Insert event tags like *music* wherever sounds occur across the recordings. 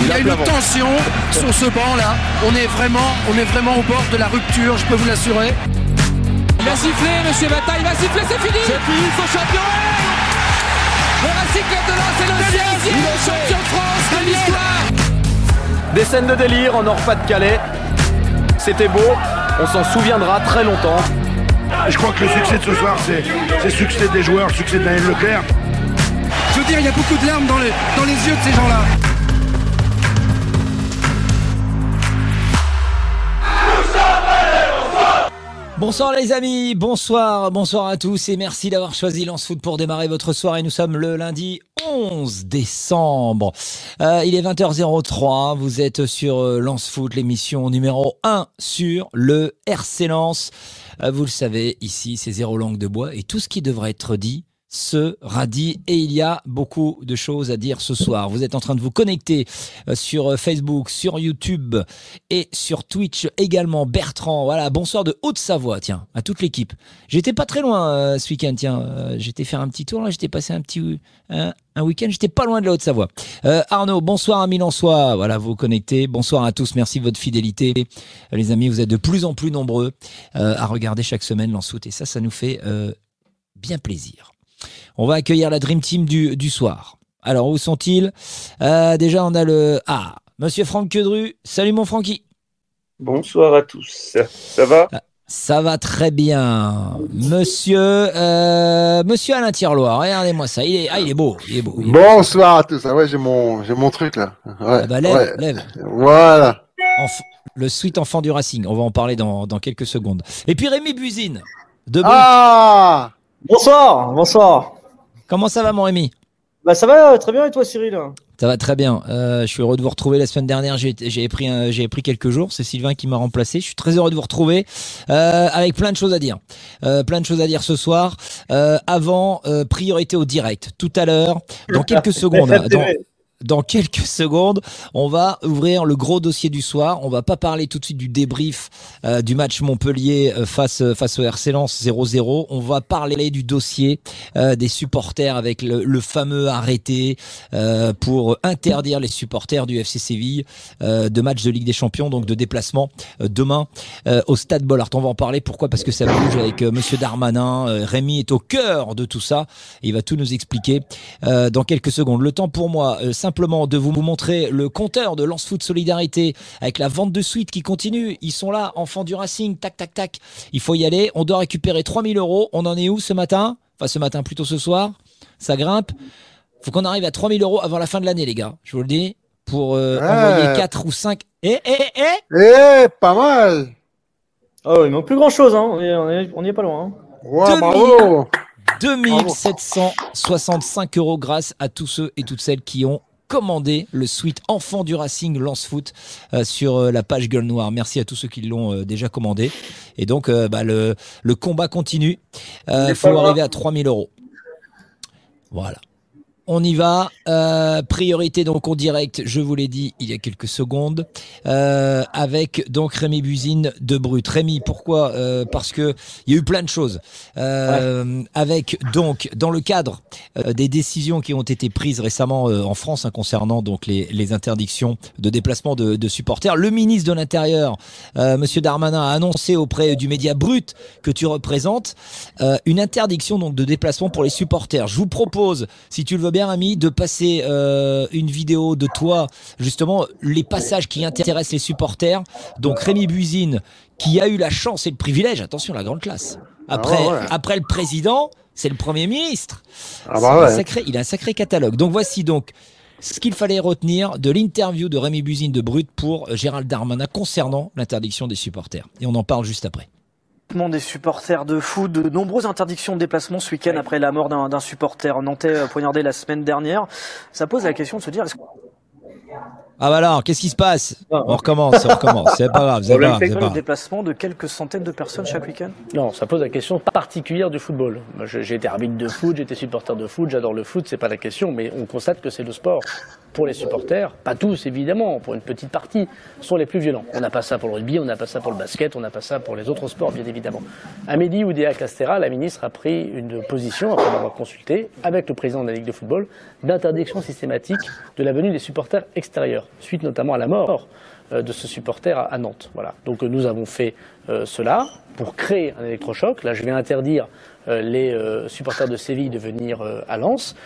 Il y a une tension sur ce banc là. On est vraiment, on est vraiment au bord de la rupture, je peux vous l'assurer. Il va siffler, monsieur Bata, il va siffler, c'est fini C'est fini, son champion Le Racing Club de Lens est le 16e champion de France de l'histoire Des scènes de délire en Nord-Pas-de-Calais. C'était beau, on s'en souviendra très longtemps. Je crois que le succès de ce soir, c'est le succès des joueurs, le succès de Daniel Leclerc. Je veux dire, il y a beaucoup de larmes dans les, dans les yeux de ces gens-là. Bonsoir les amis, bonsoir, bonsoir à tous et merci d'avoir choisi Lance Foot pour démarrer votre soirée. Nous sommes le lundi 11 décembre. Euh, il est 20h03, vous êtes sur euh, Lance Foot, l'émission numéro 1 sur le RC Lens. Euh, vous le savez, ici c'est zéro langue de bois et tout ce qui devrait être dit sera dit et il y a beaucoup de choses à dire ce soir. Vous êtes en train de vous connecter euh, sur euh, Facebook, sur YouTube et sur Twitch également. Bertrand, voilà, bonsoir de Haute-Savoie, tiens, à toute l'équipe. J'étais pas très loin euh, ce week-end, tiens, j'étais faire un petit tour là, j'étais passé un petit un, week-end, j'étais pas loin de la Haute-Savoie. Arnaud, bonsoir à Milan-Sois, voilà, vous, vous connectez. Bonsoir à tous, merci de votre fidélité. Les amis, vous êtes de plus en plus nombreux à regarder chaque semaine l'ensoute et ça, ça nous fait bien plaisir. On va accueillir la Dream Team du, du soir. Alors, où sont-ils? Euh, Déjà, on a le... Ah, Monsieur Franck Quedru. Salut mon Francky. Bonsoir à tous. Ça va? Ah, Ça va très bien. Monsieur, euh, Monsieur Alain Tirloir, regardez-moi ça. Il est, ah, il est beau. Il est beau Bonsoir à tous. Ah ouais, j'ai mon, j'ai mon truc là. Ouais, ah bah, lève, lève. Voilà. le suite enfant du Racing. On va en parler dans, dans quelques secondes. Et puis Rémi Buzine. De ah Bonsoir, bonsoir. Comment ça va, mon Rémi Bah ça va très bien et toi, Cyril? Ça va très bien. Euh, je suis heureux de vous retrouver. La semaine dernière, j'ai pris j'ai pris quelques jours. C'est Sylvain qui m'a remplacé. Je suis très heureux de vous retrouver euh, avec plein de choses à dire. Euh, plein de choses à dire ce soir. avant, priorité au direct. Tout à l'heure, dans quelques *laughs* secondes. Dans, dans quelques *laughs* secondes, on va ouvrir le gros dossier du soir. On va pas parler tout de suite du débrief euh, du match Montpellier euh, face face au RC Lens 0-0. On va parler du dossier euh, des supporters avec le, le fameux arrêté pour interdire les supporters du FC Séville de match de Ligue des Champions, donc de déplacement demain au Stade Bollard. On va en parler. Pourquoi? Parce que ça bouge avec Monsieur Darmanin. Rémi est au cœur de tout ça. il va tout nous expliquer dans quelques secondes. Le temps pour moi simplement de vous montrer le compteur de Lance Foot Solidarité avec la vente de suite qui continue. Ils sont là, enfants du Racing, tac, tac, tac. Il faut y aller. On doit récupérer 3000 euros. On en est où ce matin? Enfin, ce matin, plutôt ce soir. Ça grimpe. Faut qu'on arrive à 3000 euros avant la fin de l'année, les gars. Je vous le dis. Pour euh, envoyer 4 ou 5. Eh, eh, eh Eh, pas mal Oh, il manque plus grand chose, hein. On n'y est, pas loin. Hein. Ouais, bravo 2765 euros grâce à tous ceux et toutes celles qui ont commander le suite Enfant du Racing Lance Foot euh, sur euh, la page Gueule Noire. Merci à tous ceux qui l'ont euh, déjà commandé. Et donc, bah, le, le, combat continue. Il faut arriver à 3000 euros. Voilà. On y va. Euh, priorité donc en direct, je vous l'ai dit il y a quelques secondes, euh, avec donc Rémi Buzine de Brut. Rémi, pourquoi? Euh, Parce que il y a eu plein de choses. Avec donc dans le cadre des décisions qui ont été prises récemment en France hein, concernant donc les, les, interdictions de déplacement de, de supporters, le ministre de l'Intérieur, Monsieur Darmanin, a annoncé auprès du média Brut que tu représentes une interdiction donc de déplacement pour les supporters. Je vous propose, si tu le veux bien ami, de passer euh, une vidéo de toi, justement, les passages qui intéressent les supporters. Donc Rémi Buzine, qui a eu la chance et le privilège, attention, la grande classe. Après, ah après le président, c'est le Premier ministre. Ah bah sacré, il a un sacré catalogue. Donc voici donc ce qu'il fallait retenir de l'interview de Rémi Buzine de Brut pour Gérald Darmanin concernant l'interdiction des supporters. Et on en parle juste après des supporters de foot, de nombreuses interdictions de déplacement ce week-end après la mort d'un supporter nantais euh, poignardé la semaine dernière. Ça pose la question de se dire est-ce ah bah alors, qu'est-ce qui se passe? On recommence, on recommence. C'est pas grave. C'est pas grave. Le déplacement de quelques centaines de personnes chaque week-end? Non, ça pose la question particulière du football. J'ai été arbitre de foot, j'ai été supporter de foot, j'adore le foot, c'est pas la question, mais on constate que c'est le sport. pour les supporters, pas tous évidemment, pour une petite partie, sont les plus violents. On n'a pas ça pour le rugby, on n'a pas ça pour le basket, on n'a pas ça pour les autres sports, bien évidemment. Amélie Oudéa Castera, la ministre, a pris une position, après avoir consulté avec le président de la Ligue de football, d'interdiction systématique de la venue des supporters extérieurs, suite notamment à la mort euh, de ce supporter à Nantes. Voilà. Donc euh, nous avons fait euh, cela pour créer un électrochoc. Là, je vais interdire les supporters de Séville de venir à Lens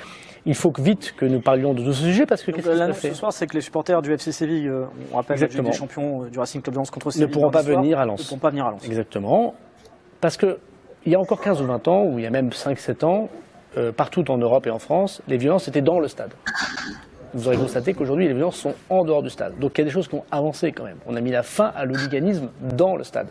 il faut que vite que nous parlions de ce sujet parce que qu'est-ce qui se ce soir, c'est que les supporters du FC Séville, on rappelle la des champions du Racing Club de Lens contre Séville, ne pourront pas venir à Lens. Ne pourront pas venir à Lens. Exactement, parce que il y a encore 15 ou 20 ans, ou il y a même 5-7 ans, partout en Europe et en France, les violences étaient dans le stade. Vous aurez constaté qu'aujourd'hui, les violences sont en dehors du stade. Donc il y a des choses qui ont avancé quand même. On a mis la fin à l'hooliganisme dans le stade.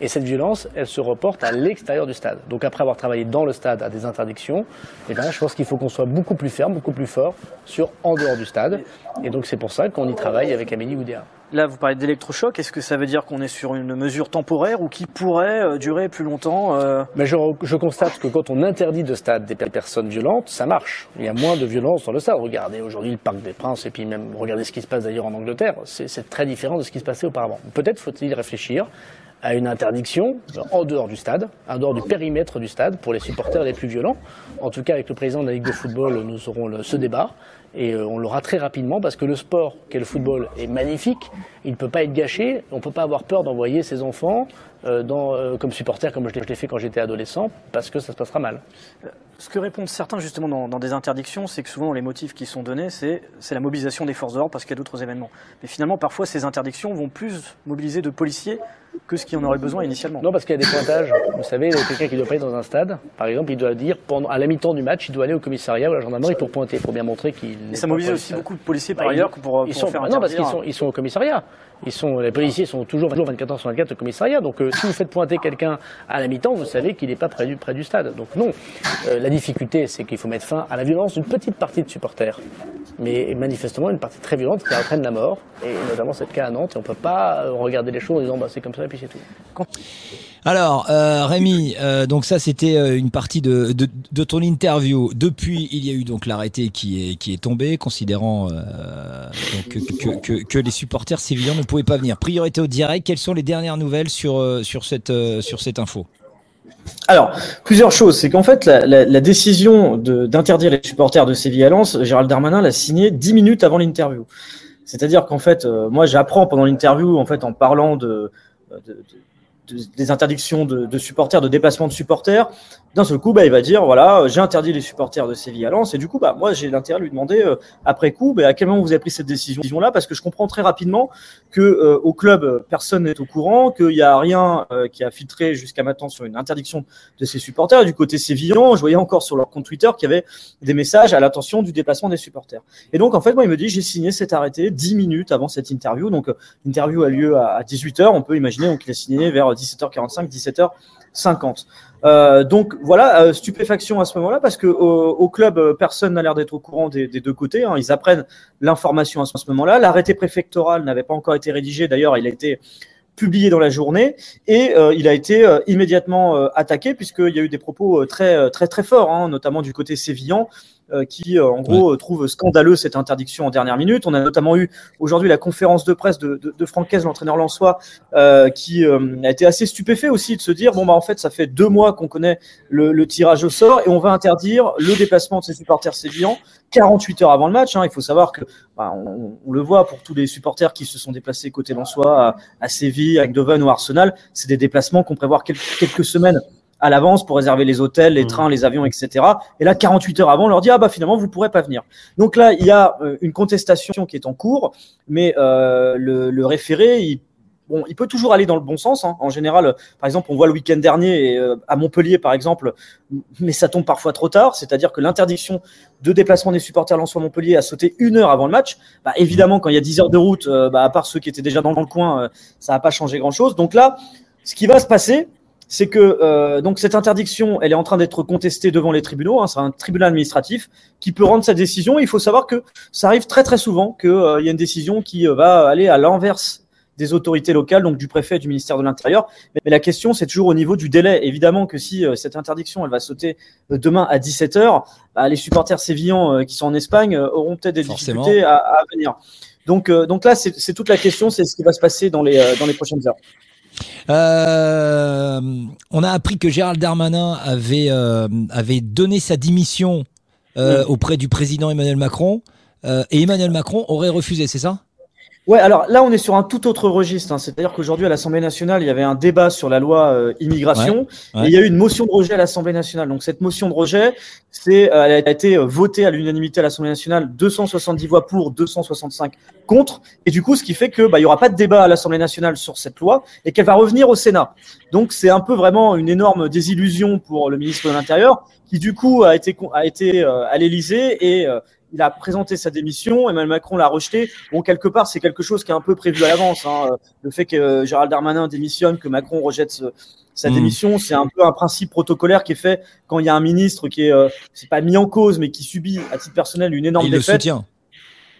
Et cette violence, elle se reporte à l'extérieur du stade. Donc après avoir travaillé dans le stade à des interdictions, eh bien, je pense qu'il faut qu'on soit beaucoup plus ferme, beaucoup plus fort sur en dehors du stade. Et donc c'est pour ça qu'on y travaille avec Amélie Oudéa. Là, vous parlez d'électrochoc. Est-ce que ça veut dire qu'on est sur une mesure temporaire ou qui pourrait euh, durer plus longtemps euh? Mais je, je, constate que quand on interdit de stade des personnes violentes, ça marche. Il y a moins de violence dans le stade. Regardez aujourd'hui le Parc des Princes et puis même regardez ce qui se passe d'ailleurs en Angleterre. C'est très différent de ce qui se passait auparavant. Peut-être faut-il réfléchir à une interdiction en dehors du stade, en dehors du périmètre du stade pour les supporters les plus violents. En tout cas, avec le président de la Ligue de football, nous aurons ce débat. Et euh, on l'aura très rapidement parce que le sport qu'est le football est magnifique, il ne peut pas être gâché, on ne peut pas avoir peur d'envoyer ses enfants euh, dans, euh, comme supporters comme je l'ai fait quand j'étais adolescent parce que ça se passera mal. Ce que répondent certains justement dans, dans des interdictions, c'est que souvent les motifs qui sont donnés, c'est la mobilisation des forces de l'ordre parce qu'il y a d'autres événements. Mais finalement, parfois, ces interdictions vont plus mobiliser de policiers que ce qui en aurait besoin initialement. Non, parce qu'il y a des pointages. Vous savez, quelqu'un qui doit pas être dans un stade, par exemple, il doit dire, pendant, à la mi-temps du match, il doit aller au commissariat ou à la gendarmerie pour pointer, pour bien montrer qu'il. Et ça mobilise aussi beaucoup de policiers par bah, ailleurs pour, ils sont, faire Non, parce qu'ils sont, ils sont au commissariat. Ils sont, les policiers sont toujours 24 heures sur 24 au commissariat. Donc, euh, si vous faites pointer quelqu'un à la mi-temps, vous savez qu'il n'est pas près du, près du stade. Donc, non. Euh, la difficulté, c'est qu'il faut mettre fin à la violence d'une petite partie de supporters. Mais manifestement, une partie très violente qui entraîne la mort. Et notamment, c'est le cas à Nantes. Et on peut pas euh, regarder les choses en disant, bah, c'est comme ça et puis c'est tout. Alors, euh, Rémi, euh, donc ça c'était euh, une partie de, de, ton interview. Depuis, il y a eu donc l'arrêté qui est, qui est tombé, considérant que, que, les supporters sévillans ne pouvaient pas venir. Priorité au direct, quelles sont les dernières nouvelles sur, sur, cette, sur cette info? Alors, plusieurs choses. C'est qu'en fait, la, décision d'interdire les supporters de Séville à Lens, Gérald Darmanin l'a signé dix minutes avant l'interview. C'est-à-dire qu'en fait, moi, j'apprends pendant l'interview, en fait, en parlant de, de, des interdictions de, supporters, de déplacement de supporters, d'un seul coup, bah, il va dire voilà, j'ai interdit les supporters de Séville à Lens. Et du coup, bah, moi, j'ai l'intérêt de lui demander euh, après coup, bah, à quel moment vous avez pris cette décision-là, parce que je comprends très rapidement que euh, au club, personne n'est au courant, qu'il n'y a rien euh, qui a filtré jusqu'à maintenant sur une interdiction de ses supporters. Du côté sévillan, je voyais encore sur leur compte Twitter qu'il y avait des messages à l'attention du déplacement des supporters. Et donc, en fait, moi, il me dit j'ai signé cet arrêté 10 minutes avant cette interview. Donc, l'interview a lieu à, 18h. On peut imaginer donc il a signé vers 17h45, 17h50. Euh, donc voilà, euh, stupéfaction à ce moment-là parce que au, club, euh, personne n'a l'air d'être au courant des, deux côtés. Hein. Ils apprennent l'information à ce moment-là. L'arrêté préfectoral n'avait pas encore été rédigé. D'ailleurs, il a été publié dans la journée et il a été immédiatement attaqué puisqu'il y a eu des propos très très très forts, hein, notamment du côté sévillan qui, euh, en gros, trouve scandaleux cette interdiction en dernière minute. On a notamment eu aujourd'hui la conférence de presse de, de, de Francaise, l'entraîneur Lançois, euh, qui a été assez stupéfait aussi de se dire bon bah en fait ça fait deux mois qu'on connaît le, le, tirage au sort et on va interdire le déplacement de ses supporters sévillans 48 heures avant le match. Hein. Il faut savoir que bah, on, on, le voit pour tous les supporters qui se sont déplacés côté Lançois à, à Séville, à Eindhoven ou Arsenal, c'est des déplacements qu'on prévoit quelques, quelques semaines à l'avance pour réserver les hôtels, les mmh. trains, les avions, etc. Et là, 48 heures avant, on leur dit ah bah finalement vous pourrez pas venir. Donc là, il y a euh, une contestation qui est en cours, mais euh, le, le, référé, il, bon, il peut toujours aller dans le bon sens. Hein. En général, par exemple, on voit le week-end dernier euh, à Montpellier, par exemple, mais ça tombe parfois trop tard. C'est-à-dire que l'interdiction de déplacement des supporters Lensois Montpellier a sauté une heure avant le match. Bah, évidemment, quand il y a 10 heures de route, bah, à part ceux qui étaient déjà dans le coin, ça n'a pas changé grand-chose. Donc là, ce qui va se passer, c'est que euh, donc cette interdiction, elle est en train d'être contestée devant les tribunaux. Hein, c'est un tribunal administratif qui peut rendre sa décision. Il faut savoir que ça arrive très très souvent qu'il euh, y a une décision qui euh, va aller à l'inverse des autorités locales, donc du préfet et du ministère de l'Intérieur. Mais, mais la question, c'est toujours au niveau du délai. Évidemment que si euh, cette interdiction, elle va sauter demain à 17h, bah, les supporters sévillans qui sont en Espagne auront peut-être des Forcément. difficultés à, à venir. Donc, euh, donc là, c'est c'est toute la question, c'est ce qui va se passer dans les, euh, dans les prochaines heures. Euh, on a appris que Gérald Darmanin avait, euh, avait donné sa démission euh, auprès du président Emmanuel Macron euh, et Emmanuel Macron aurait refusé, c'est ça? Ouais, alors là, on est sur un tout autre registre. hein. C'est-à-dire qu'aujourd'hui, à l'Assemblée nationale, il y avait un débat sur la loi euh, immigration Ouais, ouais. et il y a eu une motion de rejet à l'Assemblée nationale. Donc, cette motion de rejet, c'est, euh, elle a été euh, votée à l'unanimité à l'Assemblée nationale, 270 voix pour, 265 contre. Et du coup, ce qui fait que bah, il y aura pas de débat à l'Assemblée nationale sur cette loi et qu'elle va revenir au Sénat. Donc, c'est un peu vraiment une énorme désillusion pour le ministre de l'Intérieur qui, du coup, a été, a été euh, à l'Élysée et euh, il a présenté sa démission, Emmanuel Macron l'a rejeté. Bon, quelque part, c'est quelque chose qui est un peu prévu à l'avance. Hein. Le fait que euh, Gérald Darmanin démissionne, que Macron rejette ce- sa Mm. démission, c'est un peu un principe protocolaire qui est fait quand il y a un ministre qui est, euh, c'est pas mis en cause, mais qui subit à titre personnel une énorme Il le défaite. soutient.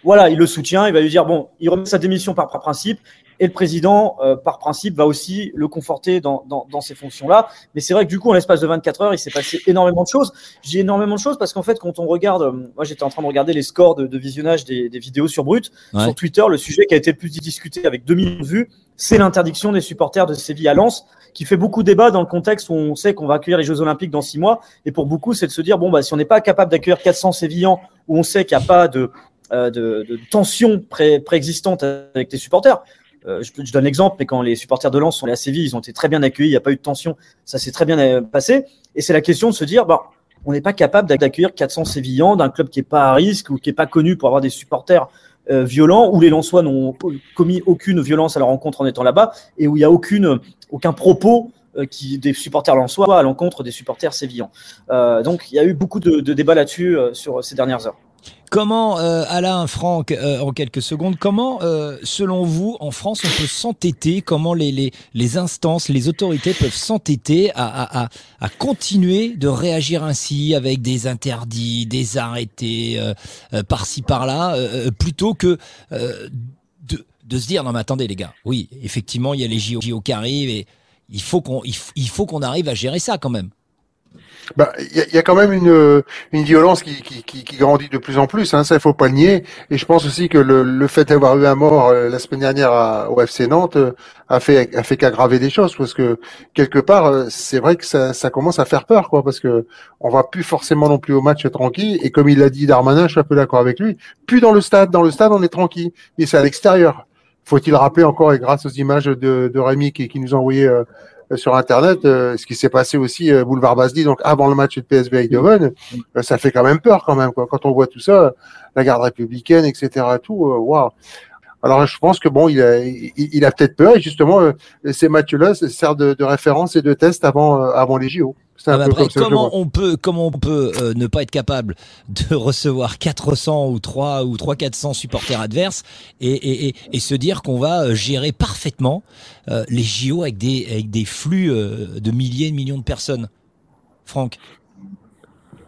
Voilà, il le soutient, il va lui dire bon, il remet sa démission par, par principe, et le président, euh, par principe, va aussi le conforter dans, dans, dans ces fonctions-là. Mais c'est vrai que du coup, en l'espace de 24 heures, il s'est passé énormément de choses. J'ai énormément de choses parce qu'en fait, quand on regarde, euh, moi j'étais en train de regarder les scores de, de visionnage des, des vidéos sur Brut, Ouais. sur Twitter, le sujet qui a été le plus discuté avec 2 millions de vues, c'est l'interdiction des supporters de Séville à Lens, qui fait beaucoup débat dans le contexte où on sait qu'on va accueillir les Jeux Olympiques dans six mois. Et pour beaucoup, c'est de se dire, bon, bah, si on n'est pas capable d'accueillir 400 Sévillans, où on sait qu'il n'y a pas de, euh, de, de tension pré- préexistante avec les supporters. Euh, je, je donne l'exemple, mais quand les supporters de Lens sont allés à Séville, ils ont été très bien accueillis, il n'y a pas eu de tension, ça s'est très bien euh, passé. Et c'est la question de se dire, bah, on n'est pas capable d'accueillir 400 Sévillans d'un club qui n'est pas à risque ou qui n'est pas connu pour avoir des supporters euh, violents, où les Lensois n'ont commis aucune violence à leur rencontre en étant là-bas, et où il n'y a aucune, aucun propos euh, qui, des supporters lensois à l'encontre des supporters sévillans. Euh, donc il y a eu beaucoup de, de débats là-dessus euh, sur ces dernières heures. Comment, euh, Alain, Franck, euh, en quelques secondes, comment, euh, selon vous, en France, on peut s'entêter? Comment les, les, les instances, les autorités peuvent s'entêter à, à, à, continuer de réagir ainsi avec des interdits, des arrêtés euh, euh, par-ci par-là, plutôt que de, de se dire non mais attendez les gars, oui, effectivement il y a les JO, JO qui arrivent et il faut qu'on il, f- il faut qu'on arrive à gérer ça quand même. Bah, il y, y a quand même une, une violence qui, qui, qui, qui grandit de plus en plus, hein, ça il faut pas le nier. Et je pense aussi que le, le fait d'avoir eu un mort euh, la semaine dernière à, au FC Nantes euh, a fait a fait qu'aggraver des choses, parce que quelque part euh, c'est vrai que ça, ça commence à faire peur, quoi, parce que on va plus forcément non plus au match tranquille. Et comme il l'a dit Darmanin, je suis un peu d'accord avec lui, plus dans le stade, dans le stade on est tranquille, mais c'est à l'extérieur. Faut-il rappeler encore, et grâce aux images de, de Rémi qui, qui nous a envoyé euh, sur Internet, euh, ce qui s'est passé aussi euh, boulevard Basdi, donc avant le match de PSV Eindhoven, euh, ça fait quand même peur quand même. Quoi. Quand on voit tout ça, la garde républicaine, etc. Tout, euh, waouh. Alors je pense que bon, il a, il, il a peut-être peur et justement euh, ces matchs-là sert de, de référence et de test avant, euh, avant les JO. C'est un Ah bah peu après, comment on peut, comment on peut euh, ne pas être capable de *laughs* recevoir 400 ou 3 ou 3 400 supporters adverses et, et, et, et se dire qu'on va gérer parfaitement euh, les JO avec des, avec des flux euh, de milliers, de millions de personnes Franck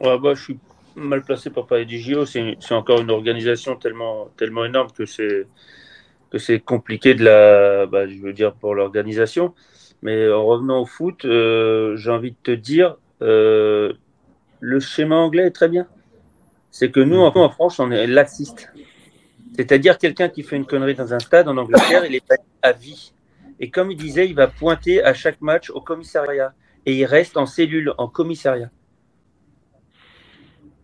Ouais, bah, je suis mal placé pour parler du JO. C'est c'est encore une organisation tellement, tellement énorme que c'est que c'est compliqué de la, bah, je veux dire pour l'organisation. Mais en revenant au foot, euh, j'ai envie de te dire, euh, le schéma anglais est très bien. C'est que nous, en, en France, on est laxiste. C'est-à-dire quelqu'un qui fait une connerie dans un stade en Angleterre, il est banni à vie. Et comme il disait, il va pointer à chaque match au commissariat. Et il reste en cellule, en commissariat.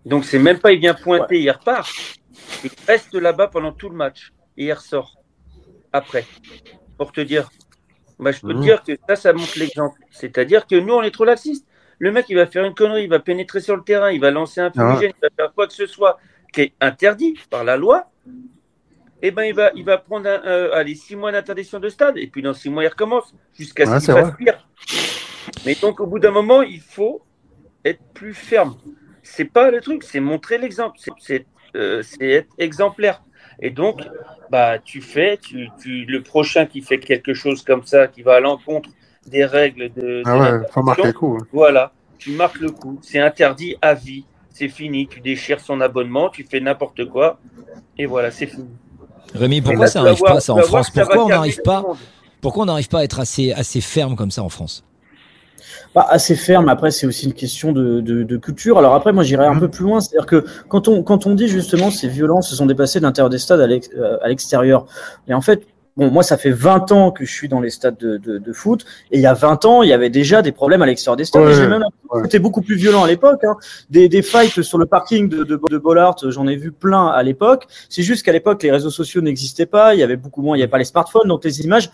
Donc c'est même pas il vient pointer, il repart. Il reste là-bas pendant tout le match et il ressort après. Pour te dire, bah, je peux te Mmh. dire que ça, ça montre l'exemple. C'est-à-dire que nous, on est trop laxistes. Le mec, il va faire une connerie, il va pénétrer sur le terrain, il va lancer un fumigène, il va faire quoi que ce soit qui est interdit par la loi. Eh ben, il va, il va prendre un, euh, allez, six mois d'interdiction de stade et puis dans six mois, il recommence jusqu'à ce qu'il fasse pire. Mais donc, au bout d'un moment, il faut être plus ferme. C'est pas le truc, c'est montrer l'exemple, c'est- euh, c'est être exemplaire. Et donc, bah, tu fais, tu, tu, le prochain qui fait quelque chose comme ça, qui va à l'encontre des règles de. Ah ouais, faut marquer le coup. hein. Voilà, tu marques le coup. C'est interdit à vie. C'est fini. Tu déchires son abonnement, tu fais n'importe quoi. Et voilà, c'est fini. Rémi, pourquoi bah, ça n'arrive pas ça en France? Pourquoi on n'arrive pas. Pourquoi on n'arrive pas à être assez assez ferme comme ça en France? Pas assez ferme. Après, c'est aussi une question de, de, de culture. Alors après, moi, j'irais un peu plus loin. C'est-à-dire que quand on, quand on dit justement ces violences se sont dépassées de l'intérieur des stades à euh, à l'extérieur, et en fait, bon, moi, ça fait 20 ans que je suis dans les stades de, de, de foot, et il y a 20 ans, il y avait déjà des problèmes à l'extérieur des stades. Ouais, même ouais. c'était beaucoup plus violent à l'époque. Hein. Des, des fights sur le parking de, de, de Bollard, j'en ai vu plein à l'époque. C'est juste qu'à l'époque, les réseaux sociaux n'existaient pas, il y avait beaucoup moins, il n'y avait pas les smartphones, donc les images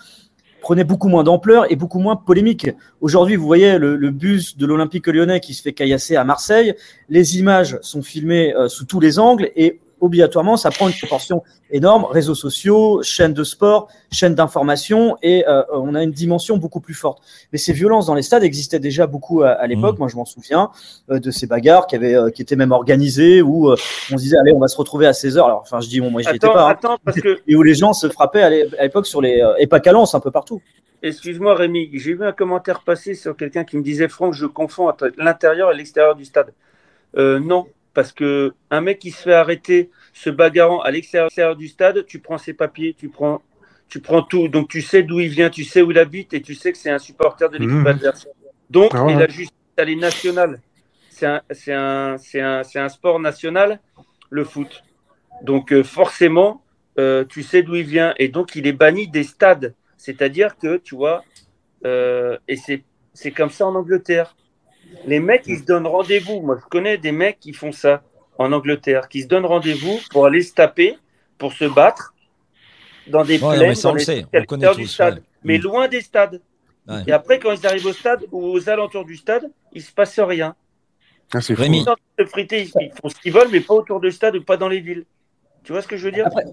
prenaient beaucoup moins d'ampleur et beaucoup moins polémique. Aujourd'hui, vous voyez le, le bus de l'Olympique lyonnais qui se fait caillasser à Marseille. Les images sont filmées euh, sous tous les angles et obligatoirement, ça prend une proportion énorme. Réseaux sociaux, chaînes de sport, chaînes d'information et euh, on a une dimension beaucoup plus forte. Mais ces violences dans les stades existaient déjà beaucoup à, à l'époque. Moi, je m'en souviens euh, de ces bagarres qui avaient, euh, qui étaient même organisées où euh, on se disait allez, on va se retrouver à 16 heures. Alors, enfin, je dis bon, moi, j'y étais pas. hein. attends, parce que *laughs* Et où les gens se frappaient à l'é- à l'époque sur les euh, et pas qu'à Lens, un peu partout. Excuse-moi Rémi, j'ai vu un commentaire passer sur quelqu'un qui me disait Franck, je confonds entre l'intérieur et l'extérieur du stade. Euh, non, parce que un mec qui se fait arrêter se bagarrant à l'extérieur du stade, tu prends ses papiers, tu prends, tu prends tout, donc tu sais d'où il vient, tu sais où il habite et tu sais que c'est un supporter de l'équipe Mhm. adverse. Donc, Ah ouais. et la justice, elle est nationale. C'est un, c'est un, c'est un, sport national, le foot. Donc euh, forcément, euh, tu sais d'où il vient et donc il est banni des stades. C'est-à-dire que, tu vois, euh, et c'est c'est comme ça en Angleterre. Les mecs, ils se donnent rendez-vous. Moi, je connais des mecs qui font ça en Angleterre, qui se donnent rendez-vous pour aller se taper, pour se battre dans des Ouais, plaines, ça, dans les sait, du stade, ouais. mais Mm. loin des stades. Ouais. Et après, quand ils arrivent au stade ou aux alentours du stade, il se passe rien. Ah, c'est. Rémi. Friter, ils font ce qu'ils veulent, mais pas autour du stade ou pas dans les villes. Tu vois ce que je veux dire? Après,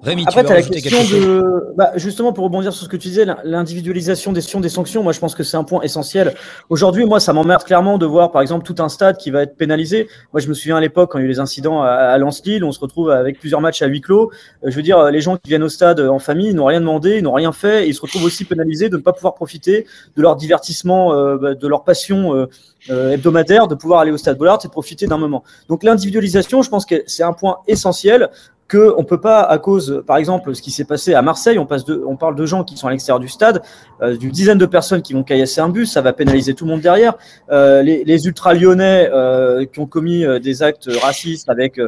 Rémi, Après, tu as la question de. Bah, justement, pour rebondir sur ce que tu disais, l'in- l'individualisation des sanctions, des sanctions, moi, je pense que c'est un point essentiel. Aujourd'hui, moi, ça m'emmerde clairement de voir, par exemple, tout un stade qui va être pénalisé. Moi, je me souviens à l'époque, quand il y a eu les incidents à, à Lens-Lille, on se retrouve avec plusieurs matchs à huis clos. Euh, Je veux dire, les gens qui viennent au stade en famille, ils n'ont rien demandé, ils n'ont rien fait, et ils se retrouvent aussi pénalisés de ne pas pouvoir profiter de leur divertissement, euh, bah, de leur passion euh, euh, hebdomadaire, de pouvoir aller au stade Bollard et de profiter d'un moment. Donc, l'individualisation, je pense que c'est un point essentiel que on peut pas à cause, par exemple, ce qui s'est passé à Marseille, on passe de, on parle de gens qui sont à l'extérieur du stade, euh, d'une dizaine de personnes qui vont caillasser un bus, ça va pénaliser tout le monde derrière. Euh, les, les ultra lyonnais euh, qui ont commis euh, des actes racistes avec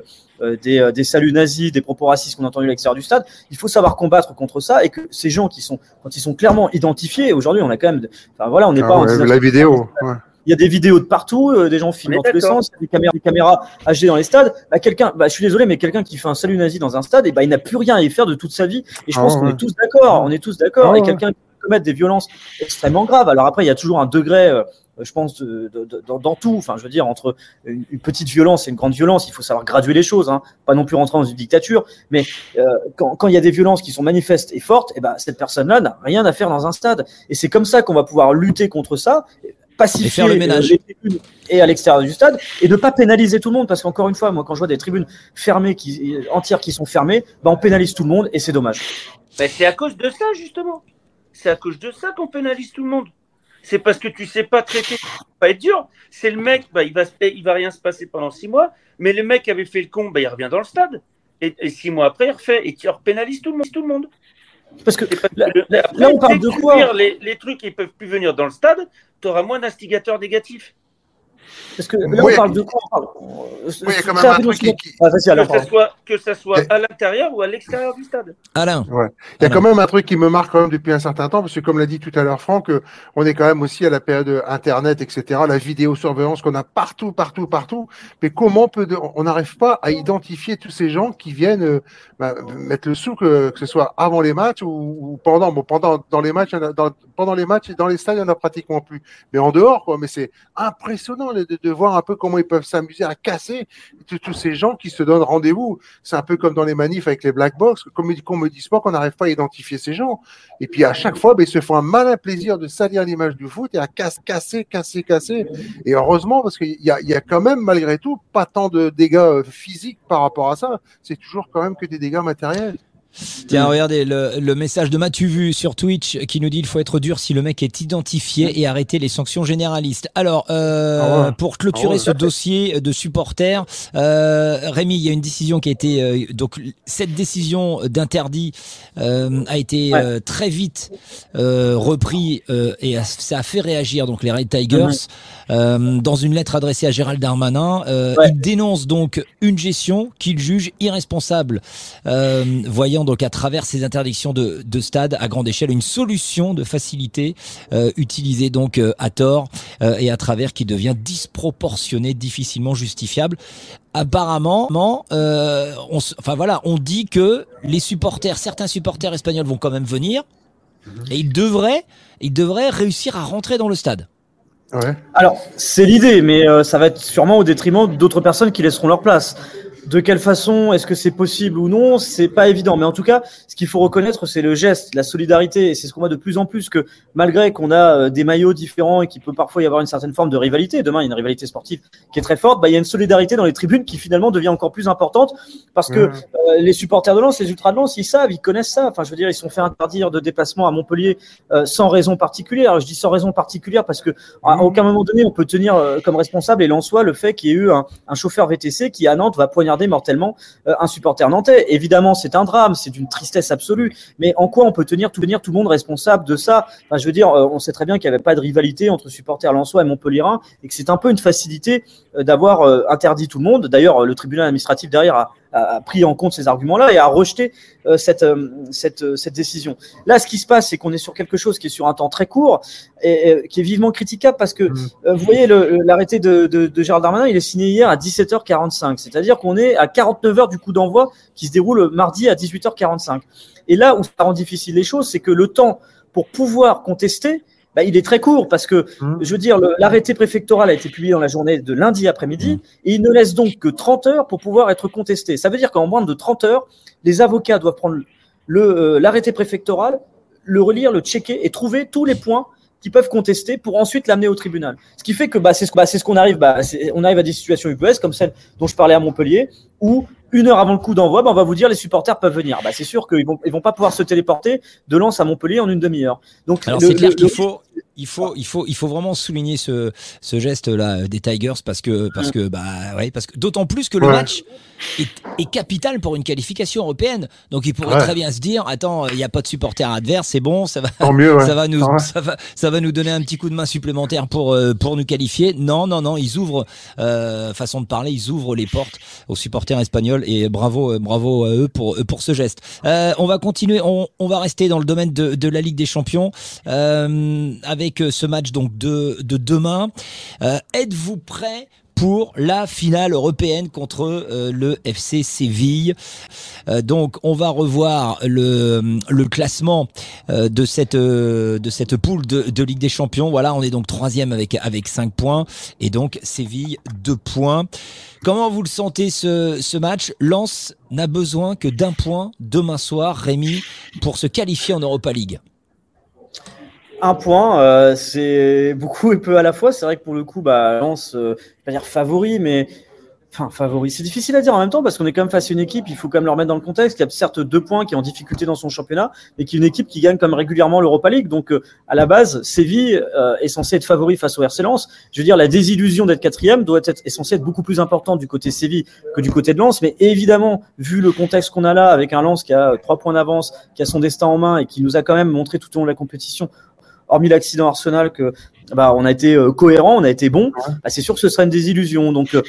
des, des saluts nazis, des propos racistes qu'on a entendus à l'extérieur du stade, il faut savoir combattre contre ça et que ces gens qui sont, quand ils sont clairement identifiés, aujourd'hui on a quand même, enfin voilà, on n'est Ah pas en ouais, 19 la vidéo. ouais. Il y a des vidéos de partout, euh, des gens filment dans tous les sens, des caméras, des caméras HD dans les stades. Bah, quelqu'un, bah, je suis désolé, mais quelqu'un qui fait un salut nazi dans un stade, et bah, il n'a plus rien à y faire de toute sa vie. Et je Ah pense qu'on est tous d'accord. On est tous d'accord. Ah et ouais. quelqu'un qui commet des violences extrêmement graves. Alors après, il y a toujours un degré, euh, je pense, de- de- de- dans, dans tout. Enfin, je veux dire, entre une, une petite violence et une grande violence, il faut savoir graduer les choses. Hein. Pas non plus rentrer dans une dictature. Mais euh, quand, quand il y a des violences qui sont manifestes et fortes, et ben cette personne-là n'a rien à faire dans un stade. Et c'est comme ça qu'on va pouvoir lutter contre ça, pacifier Et faire le ménage. euh, les tribunes et à l'extérieur du stade, et de pas pénaliser tout le monde, parce qu'encore une fois, moi, quand je vois des tribunes fermées, qui, entières qui sont fermées, ben, on pénalise tout le monde, et c'est dommage. Ben, c'est à cause de ça, justement. C'est à cause de ça qu'on pénalise tout le monde. C'est parce que tu sais pas traiter, pas être dur. C'est le mec, bah, il va, se- il va rien se passer pendant six mois, mais le mec qui avait fait le con, bah, il revient dans le stade. Et, et six mois après, il refait et tout le monde. Tout le monde. Parce que parce là, que le- là- après, là, on parle de quoi les trucs qui peuvent plus venir dans le stade, tu auras moins d'instigateurs négatifs. Parce que là, Oui. on parle de quoi on parle- Oui, il y a quand même un truc qui- Ah, Que ça soit, que ça soit Et- à l'intérieur ou à l'extérieur du stade. Alain, Ouais. Il y a quand même un truc qui me marque quand même depuis un certain temps, parce que comme l'a dit tout à l'heure Franck, euh, on est quand même aussi à la période Internet, etc., la vidéosurveillance qu'on a partout, partout, partout. Mais comment peut on n'arrive pas à identifier tous ces gens qui viennent euh, bah, mettre le sou, que, que ce soit avant les matchs ou, ou pendant. Bon, pendant dans les matchs, dans- pendant les matchs et dans les stades, il y en a pratiquement plus. Mais en dehors, quoi. Mais c'est impressionnant de, voir un peu comment ils peuvent s'amuser à casser tous- ces gens qui se donnent rendez-vous. C'est un peu comme dans les manifs avec les black box, comme qu'on me dise pas qu'on n'arrive pas à identifier ces gens. Et puis à chaque fois, ben, ils se font un malin plaisir de salir l'image du foot et à casse, casser, casser, casser. Et heureusement, parce qu'il y y a quand même, malgré tout, pas tant de dégâts euh, physiques par rapport à ça. C'est toujours quand même que des dégâts matériels. Tiens, regardez le, le message de Mathieu Vu sur Twitch qui nous dit il faut être dur si le mec est identifié et arrêter les sanctions généralistes. Alors, euh, Ah pour clôturer Ah ce dossier de supporters, euh, Rémi, il y a une décision qui a été euh, donc cette décision d'interdit euh, a été Ouais. euh, très vite euh, repris euh, et a- ça a fait réagir donc les Red Tigers. Dans une lettre adressée à Gérald Darmanin, euh, Ouais. il dénonce donc une gestion qu'il juge irresponsable, euh, voyant donc à travers ces interdictions de, de stade à grande échelle une solution de facilité euh, utilisée donc euh, à tort euh, et à travers qui devient disproportionnée, difficilement justifiable. Apparemment, euh, on, enfin voilà, on dit que les supporters, certains supporters espagnols vont quand même venir et ils devraient, ils devraient réussir à rentrer dans le stade. Alors, c'est l'idée, mais euh, ça va être sûrement au détriment d'autres personnes qui laisseront leur place. De quelle façon, est-ce que c'est possible ou non C'est pas évident. Mais en tout cas, ce qu'il faut reconnaître, c'est le geste, la solidarité. Et c'est ce qu'on voit de plus en plus que malgré qu'on a euh, des maillots différents et qu'il peut parfois y avoir une certaine forme de rivalité, demain il y a une rivalité sportive qui est très forte, bah, il y a une solidarité dans les tribunes qui finalement devient encore plus importante parce que euh, les supporters de Lens, les ultras de Lens, ils savent, ils connaissent ça. Enfin, je veux dire, ils sont fait interdire de déplacement à Montpellier euh, sans raison particulière. Je dis sans raison particulière parce que à Mhm. aucun moment donné, on peut tenir euh, comme responsable et Lensois le fait qu'il y ait eu un, un chauffeur VTC qui à Nantes va poignarder mortellement euh, un supporter nantais. Évidemment, c'est un drame, c'est d'une tristesse absolue. Mais en quoi on peut tenir tout, tenir tout le monde responsable de ça? Je veux dire, euh, on sait très bien qu'il n'y avait pas de rivalité entre supporters Lensois et Montpellierin et que c'est un peu une facilité euh, d'avoir interdit tout le monde. D'ailleurs, le tribunal administratif derrière a, a- a pris en compte ces arguments-là et a rejeté euh, cette, euh, cette, euh, cette décision. Là, ce qui se passe, c'est qu'on est sur quelque chose qui est sur un temps très court et, et qui est vivement critiquable parce que, Mhm. euh, vous voyez, l'arrêté de, de, de Gérald Darmanin, il est signé hier à 17h45. C'est-à-dire qu'on est à 49 heures du coup d'envoi qui se déroule mardi à 18h45. Et là où ça rend difficile les choses, c'est que le temps pour pouvoir contester, bah, il est très court parce que, Mhm. je veux dire, l'arrêté préfectoral a été publié dans la journée de lundi après-midi et il ne laisse donc que 30 heures pour pouvoir être contesté. Ça veut dire qu'en moins de 30 heures, les avocats doivent prendre euh, l'arrêté préfectoral, le relire, le checker et trouver tous les points qui peuvent contester pour ensuite l'amener au tribunal. Ce qui fait que bah, c'est ce, bah, ce qu'on arrive, bah, on arrive à des situations UPS comme celle dont je parlais à Montpellier, où une heure avant le coup d'envoi, bah, on va vous dire les supporters peuvent venir. Bah, c'est sûr qu'ils vont, ils vont pas pouvoir se téléporter de Lens à Montpellier en une demi-heure. Donc Alors le- c'est clair le- qu'il le- faut, il faut, il faut, il faut vraiment souligner ce, ce geste-là des Tigers parce que, parce que, bah, ouais, parce que d'autant plus que le Ouais. match est, est capital pour une qualification européenne. Donc il pourrait Ouais. très bien se dire, attends, il n'y a pas de supporters adverses, c'est bon, ça va, Tant mieux, ouais. ça va nous, ça va, ça va nous donner un petit coup de main supplémentaire pour, euh, pour nous qualifier. Non, non, non, ils ouvrent, euh, façon de parler, ils ouvrent les portes aux supporters espagnols et bravo, euh, bravo à eux pour, euh, pour ce geste. Euh, on va continuer, on, on va rester dans le domaine de, de la Ligue des Champions euh, avec ce match donc de, de demain. Euh, Êtes-vous prêt pour la finale européenne contre euh, le FC Séville? Euh, donc on va revoir le, le classement euh, de cette euh, de cette poule de, de Ligue des Champions. Voilà, on est donc troisième avec avec 5 points et donc Séville 2 points. Comment vous le sentez ce, ce match? Lens n'a besoin que d'un point demain soir, Rémi, pour se qualifier en Europa League. Un point, euh, c'est beaucoup et peu à la fois. C'est vrai que pour le coup, bah, Lens, euh, pas dire favori, mais enfin favori. C'est difficile à dire en même temps parce qu'on est quand même face à une équipe. Il faut quand même le remettre dans le contexte. Il y a certes deux points qui est en difficulté dans son championnat, mais qui est une équipe qui gagne comme régulièrement l'Europa League. Donc euh, à la base, Séville euh, est censé être favori face au RC Lens. Je veux dire, la désillusion d'être quatrième doit être est censée être beaucoup plus importante du côté Séville que du côté de Lens. Mais évidemment, vu le contexte qu'on a là, avec un Lens qui a trois points d'avance, qui a son destin en main et qui nous a quand même montré tout au long de la compétition hormis l'accident Arsenal, que bah, on a été euh, cohérent, on a été bon, bah, c'est sûr que ce sera une désillusion. Donc euh,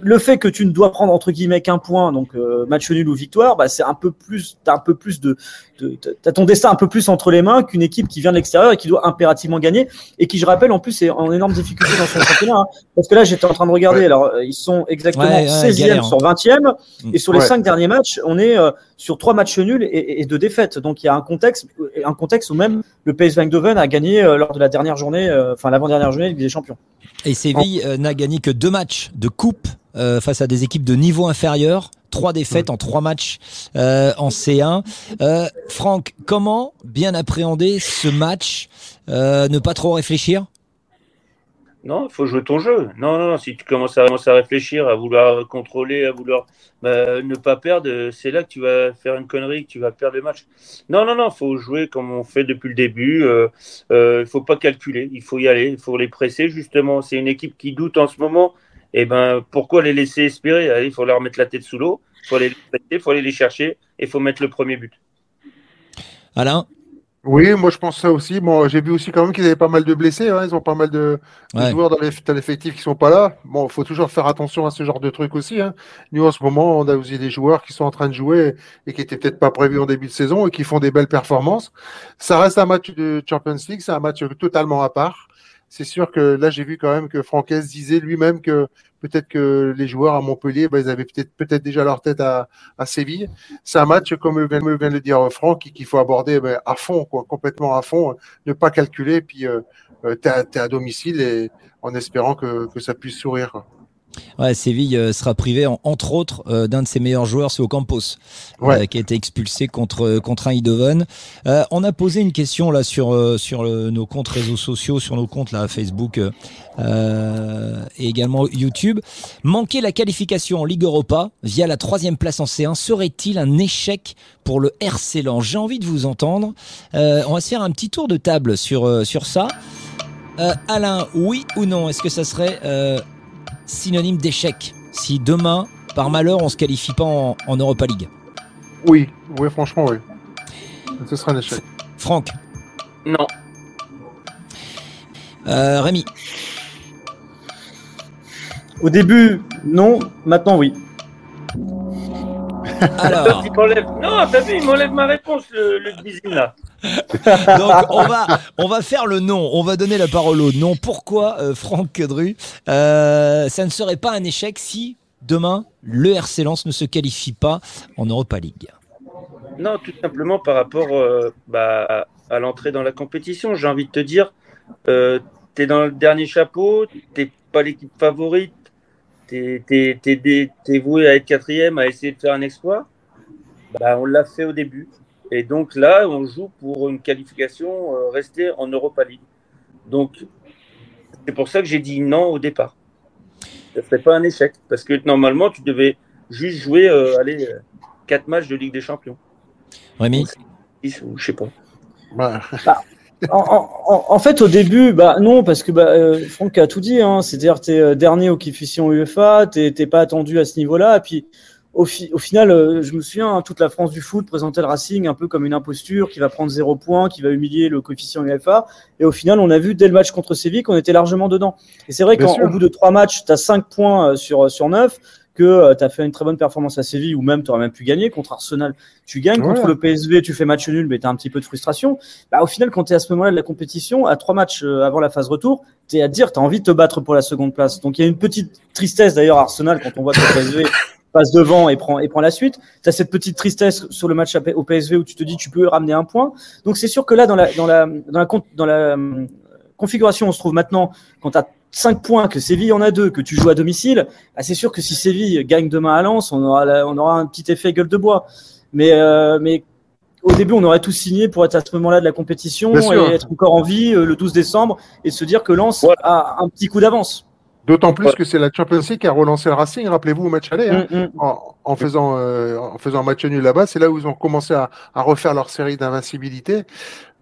le fait que tu ne dois prendre entre guillemets qu'un point, donc euh, match nul ou victoire, bah, c'est un peu plus, t'as un peu plus de, de t'as ton destin un peu plus entre les mains qu'une équipe qui vient de l'extérieur et qui doit impérativement gagner et qui, je rappelle, en plus est en énorme difficulté dans son championnat. hein. parce que là, j'étais en train de regarder, alors ils sont exactement Ouais, ouais, 16e galère, hein. sur 20e et sur les cinq derniers matchs, on est euh, sur trois matchs nuls et, et deux défaites. Donc il y a un contexte, un contexte où même le PSV Eindhoven a gagné euh, lors de la dernière journée, euh, enfin l'avant-dernière journée des Champions. Et Séville euh, n'a gagné que deux matchs de coupe euh, face à des équipes de niveau inférieur. Trois défaites en trois matchs euh, en C1. Euh, Franck, comment bien appréhender ce match Ne pas trop réfléchir? Non, il faut jouer ton jeu. Non, non, non, si tu commences à, à réfléchir, à vouloir contrôler, à vouloir bah, ne pas perdre, c'est là que tu vas faire une connerie, que tu vas perdre le match. Non, non, non, il faut jouer comme on fait depuis le début. Euh, euh, il ne faut pas calculer, il faut y aller, il faut les presser, justement. C'est une équipe qui doute en ce moment. Et eh ben, pourquoi les laisser espérer? Il faut leur mettre la tête sous l'eau, il faut les faut aller les chercher et il faut mettre le premier but. Alain? Oui, moi je pense ça aussi. Bon, j'ai vu aussi quand même qu'ils avaient pas mal de blessés. Hein. Ils ont pas mal de, joueurs dans l'effectif qui sont pas là. Bon, il faut toujours faire attention à ce genre de trucs aussi. Hein. Nous, en ce moment, on a aussi des joueurs qui sont en train de jouer et qui étaient peut-être pas prévus en début de saison et qui font des belles performances. Ça reste un match de Champions League, c'est un match totalement à part c'est sûr que là, j'ai vu quand même que Franquès disait lui-même que peut-être que les joueurs à Montpellier, ben, ils avaient peut-être peut-être déjà leur tête à, Séville. C'est un match, comme vient, vient de le dire Franck, qu'il faut aborder ben, à fond, quoi, complètement à fond, ne pas calculer, puis euh, euh tu es, à domicile et en espérant que, que ça puisse sourire. Ouais, Séville euh, sera privé, entre autres, euh, d'un de ses meilleurs joueurs, c'est Ocampos, euh, qui a été expulsé contre, contre un Idoven. on a posé une question là sur, sur nos comptes réseaux sociaux, sur nos comptes là, Facebook et également YouTube. Manquer la qualification en Ligue Europa via la troisième place en C1 serait-il un échec pour le RC Lens? J'ai envie de vous entendre. on va se faire un petit tour de table sur, sur ça. Alain, oui ou non? Est-ce que ça serait synonyme d'échec si demain, par malheur, on se qualifie pas en, Europa League Oui, oui, franchement, oui. Ce sera un échec. Franck Non. Euh, Rémi Au début, non. Maintenant, oui. Alors. Non, t'as vu, il m'enlève ma réponse, le, le là. *laughs* Donc on va, on va faire le non, on va donner la parole au non. Pourquoi euh, Franck Quedru euh, Ça ne serait pas un échec si demain le RC Lens ne se qualifie pas en Europa League? Non, tout simplement par rapport euh, bah, à l'entrée dans la compétition. J'ai envie de te dire, euh, tu es dans le dernier chapeau, t'es pas l'équipe favorite, tu es, voué à être quatrième, à essayer de faire un exploit. Bah, on l'a fait au début. Et donc là, on joue pour une qualification euh, restée en Europa League. Donc, c'est pour ça que j'ai dit non au départ. Ce serait pas un échec. Parce que normalement, tu devais juste jouer euh, allez, euh, quatre matchs de Ligue des Champions. Rémi ou je sais pas. Bah, en, fait, au début, bah non, parce que bah, Franck a tout dit. Hein, C'est-à-dire, tu es dernier au coefficient UEFA, tu n'es pas attendu à ce niveau-là. Et puis, au, final, euh, je me souviens, hein, toute la France du foot présentait le Racing un peu comme une imposture qui va prendre zéro point, qui va humilier le coefficient UEFA. Et au final, on a vu dès le match contre Séville qu'on était largement dedans. Et c'est vrai qu'au bout de trois matchs, tu as cinq points euh, sur, sur neuf que euh, tu as fait une très bonne performance à Séville ou même tu aurais même pu gagner contre Arsenal. Tu gagnes contre le PSV, tu fais match nul, mais tu as un petit peu de frustration. Bah, au final, quand tu es à ce moment-là de la compétition, à trois matchs avant la phase retour, tu es à dire, tu as envie de te battre pour la seconde place. Donc il y a une petite tristesse d'ailleurs Arsenal quand on voit que le PSV *laughs* passe devant et prend, et prend la suite. Tu as cette petite tristesse sur le match au PSV où tu te dis tu peux ramener un point. Donc c'est sûr que là, dans la, dans la, dans la, dans la euh, configuration, on se trouve maintenant, quand tu as 5 points, que Séville en a 2, que tu joues à domicile, bah, c'est sûr que si Séville gagne demain à Lens, on aura, on aura un petit effet gueule de bois. Mais, euh, mais au début, on aurait tous signé pour être à ce moment-là de la compétition et être encore en vie euh, le 12 décembre et se dire que Lens a un petit coup d'avance. D'autant plus que c'est la Champions League qui a relancé le Racing, rappelez-vous, au match aller, hein, mm, mm. en, faisant, euh, en faisant un match nul là-bas. C'est là où ils ont commencé à, refaire leur série d'invincibilité.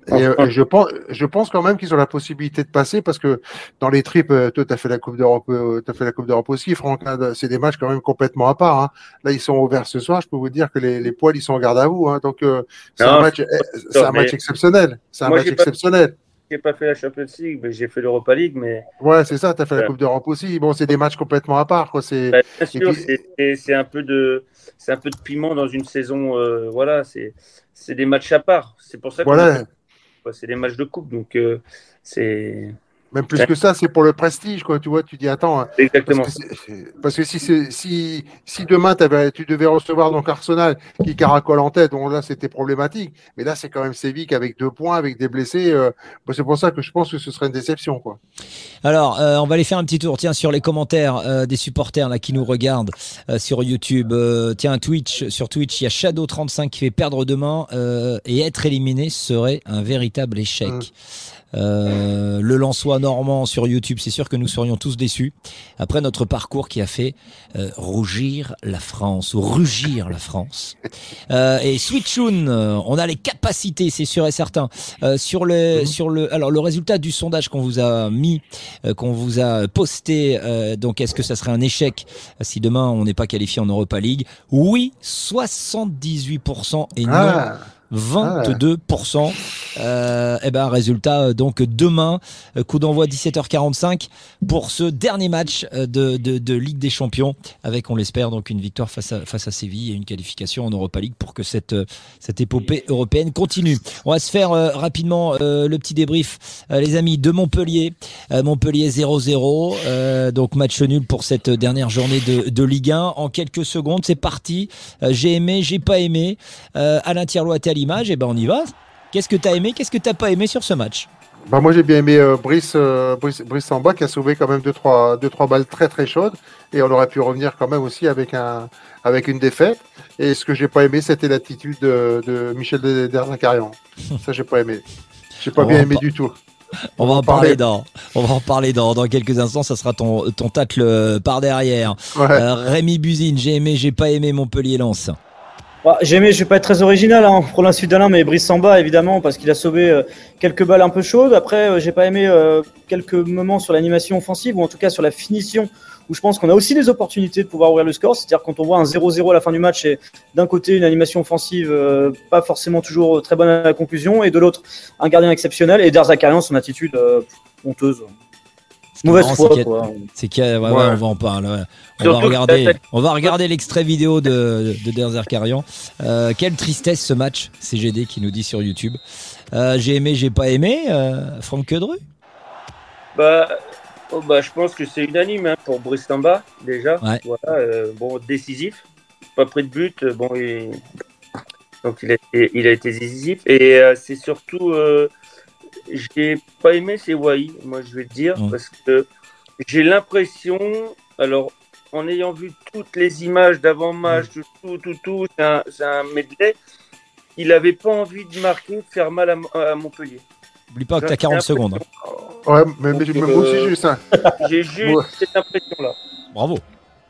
Et, euh, je pense, je pense quand même qu'ils ont la possibilité de passer parce que dans les tripes, euh, toi, tu as fait la Coupe d'Europe, tu as fait la Coupe d'Europe aussi, Franck. Hein, c'est des matchs quand même complètement à part. Hein. Là, ils sont ouverts ce soir. Je peux vous dire que les, les poils, ils sont en garde à vous. Hein. donc, c'est un, match, c'est un match exceptionnel. C'est un match exceptionnel j'ai pas fait la Champions League, mais j'ai fait l'Europa League. Mais... Ouais, c'est ça, tu as fait la Coupe d'Europe aussi. Bon, c'est des matchs complètement à part. Quoi. C'est... Bah, bien sûr, c'est, un peu de, c'est un peu de piment dans une saison. Euh, voilà, c'est, c'est des matchs à part. C'est pour ça que voilà. C'est des matchs de coupe. Donc, euh, c'est. Même plus que ça, c'est pour le prestige, quoi. Tu vois, tu dis attends. Hein, Exactement. Parce que, si, si, si demain avais, tu devais recevoir donc Arsenal qui caracole en tête, bon là c'était problématique. Mais là c'est quand même Séville avec deux points, avec des blessés. Euh, bah, c'est pour ça que je pense que ce serait une déception, quoi. Alors, euh, on va aller faire un petit tour. Tiens, sur les commentaires euh, des supporters là qui nous regardent sur YouTube. tiens, Twitch, sur Twitch, il y a Shadow35 qui fait perdre demain et être éliminé serait un véritable échec. Mmh. Euh, le Lançois normand sur YouTube, c'est sûr que nous serions tous déçus. Après notre parcours qui a fait euh, rougir la France ou rugir la France. Euh, et Switchoun, euh, on a les capacités, c'est sûr et certain. Euh, sur le, sur le, alors le résultat du sondage qu'on vous a mis, euh, qu'on vous a posté, euh, donc est-ce que ça serait un échec si demain on n'est pas qualifié en Europa League? Oui, 78% et non. Ah. 22%. Euh, et ben résultat euh, donc demain euh, coup d'envoi 17h45 pour ce dernier match euh, de, de, Ligue des Champions avec on l'espère donc une victoire face à face à Séville et une qualification en Europa League pour que cette cette épopée européenne continue. On va se faire rapidement le petit débrief les amis de Montpellier Montpellier 0-0 euh, donc match nul pour cette dernière journée de, de Ligue 1 en quelques secondes c'est parti j'ai aimé j'ai pas aimé Alain Thierlois à l'image et ben on y va Qu'est-ce que tu as aimé Qu'est-ce que tu pas aimé sur ce match? Bah moi j'ai bien aimé euh, Brice, euh, Brice, Brice Samba qui a sauvé quand même deux trois, deux, trois balles très très chaudes et on aurait pu revenir quand même aussi avec, un, avec une défaite. Et ce que j'ai pas aimé c'était l'attitude de, de Michel Derzakarian. *laughs* Ça j'ai pas aimé. J'ai pas On bien aimé pas- du tout. On va en parler. parler dans, on va en parler dans, dans quelques instants. Ça sera ton, ton tacle euh, par derrière. Ouais. Euh, Rémi Buzine, j'ai aimé, j'ai pas aimé Montpellier Lens. Ouais, J'ai aimé, je vais pas être très original hein, pour l'insulte d'Alain, mais Brice Samba évidemment parce qu'il a sauvé euh, quelques balles un peu chaudes. Après, euh, j'ai pas aimé euh, quelques moments sur l'animation offensive ou en tout cas sur la finition où je pense qu'on a aussi des opportunités de pouvoir ouvrir le score. C'est-à-dire quand on voit un 0-0 à la fin du match et d'un côté une animation offensive euh, pas forcément toujours très bonne à la conclusion et de l'autre un gardien exceptionnel et Derzakarian son attitude euh, honteuse. Mauvaise foi c'est qu'il y a- quoi. C'est qu'il y a- ouais, Ouais. ouais, on va en parler. ouais. On Surtout va que regarder, on va regarder l'extrait vidéo de, de Derzakarian. Euh, quelle tristesse ce match, CGD qui nous dit sur YouTube. Euh, j'ai aimé, j'ai pas aimé. Euh, Franck Quedru? Bah, oh, bah, je pense que c'est unanime hein, pour Brice Samba, déjà. Ouais. Voilà, euh, bon, décisif. Pas pris de but. Bon, il- Donc, il a, été- il a été décisif. Et euh, c'est surtout. J'ai pas aimé, c'est Wai, moi, je vais te dire. Parce que j'ai l'impression. Alors, en ayant vu toutes les images d'avant-match, tout, tout, tout, c'est un, medley. Il avait pas envie de marquer, de faire mal à, à Montpellier. Oublie pas que t'as J'ai 40 secondes. hein. Ouais, mais, moi aussi euh, juste. Hein. J'ai juste cette impression-là. Bravo.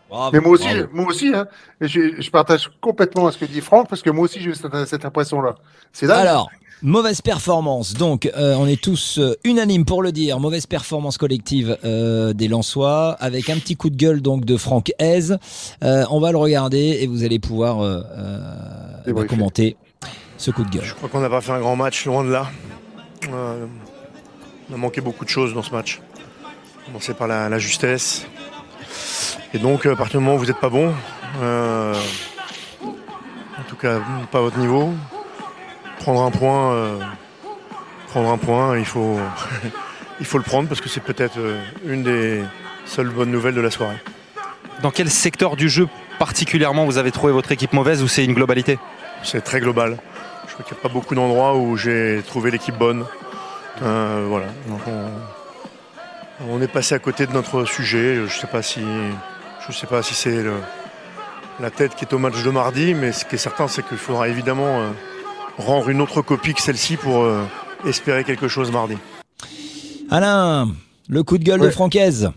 Bravo, Mais moi aussi, bravo. moi aussi, hein. Et je, je partage complètement ce que dit Franck parce que moi aussi j'ai eu cette, cette impression-là. C'est dingue. Alors, mauvaise performance. Donc, euh, on est tous euh, unanimes pour le dire. Mauvaise performance collective euh, des Lensois, avec un petit coup de gueule donc de Franck Hez. On va le regarder et vous allez pouvoir bah, commenter ce coup de gueule. Je crois qu'on n'a pas fait un grand match, loin de là. On a manqué beaucoup de choses dans ce match. Commencer par la, la justesse. Et donc, à partir du moment où vous n'êtes pas bon, en tout cas pas à votre niveau, prendre un point, euh, prendre un point, il faut, *laughs* il faut le prendre parce que c'est peut-être euh, une des seules bonnes nouvelles de la soirée. Dans quel secteur du jeu particulièrement vous avez trouvé votre équipe mauvaise ou c'est une globalité? C'est très global. Je crois qu'il n'y a pas beaucoup d'endroits où j'ai trouvé l'équipe bonne. Euh, voilà. Donc on, on est passé à côté de notre sujet. Je ne sais pas si, je sais pas si c'est la tête qui est au match de mardi, mais ce qui est certain, c'est qu'il faudra évidemment euh, rendre une autre copie que celle-ci pour euh, espérer quelque chose mardi. Alain, le coup de gueule de. Francaise.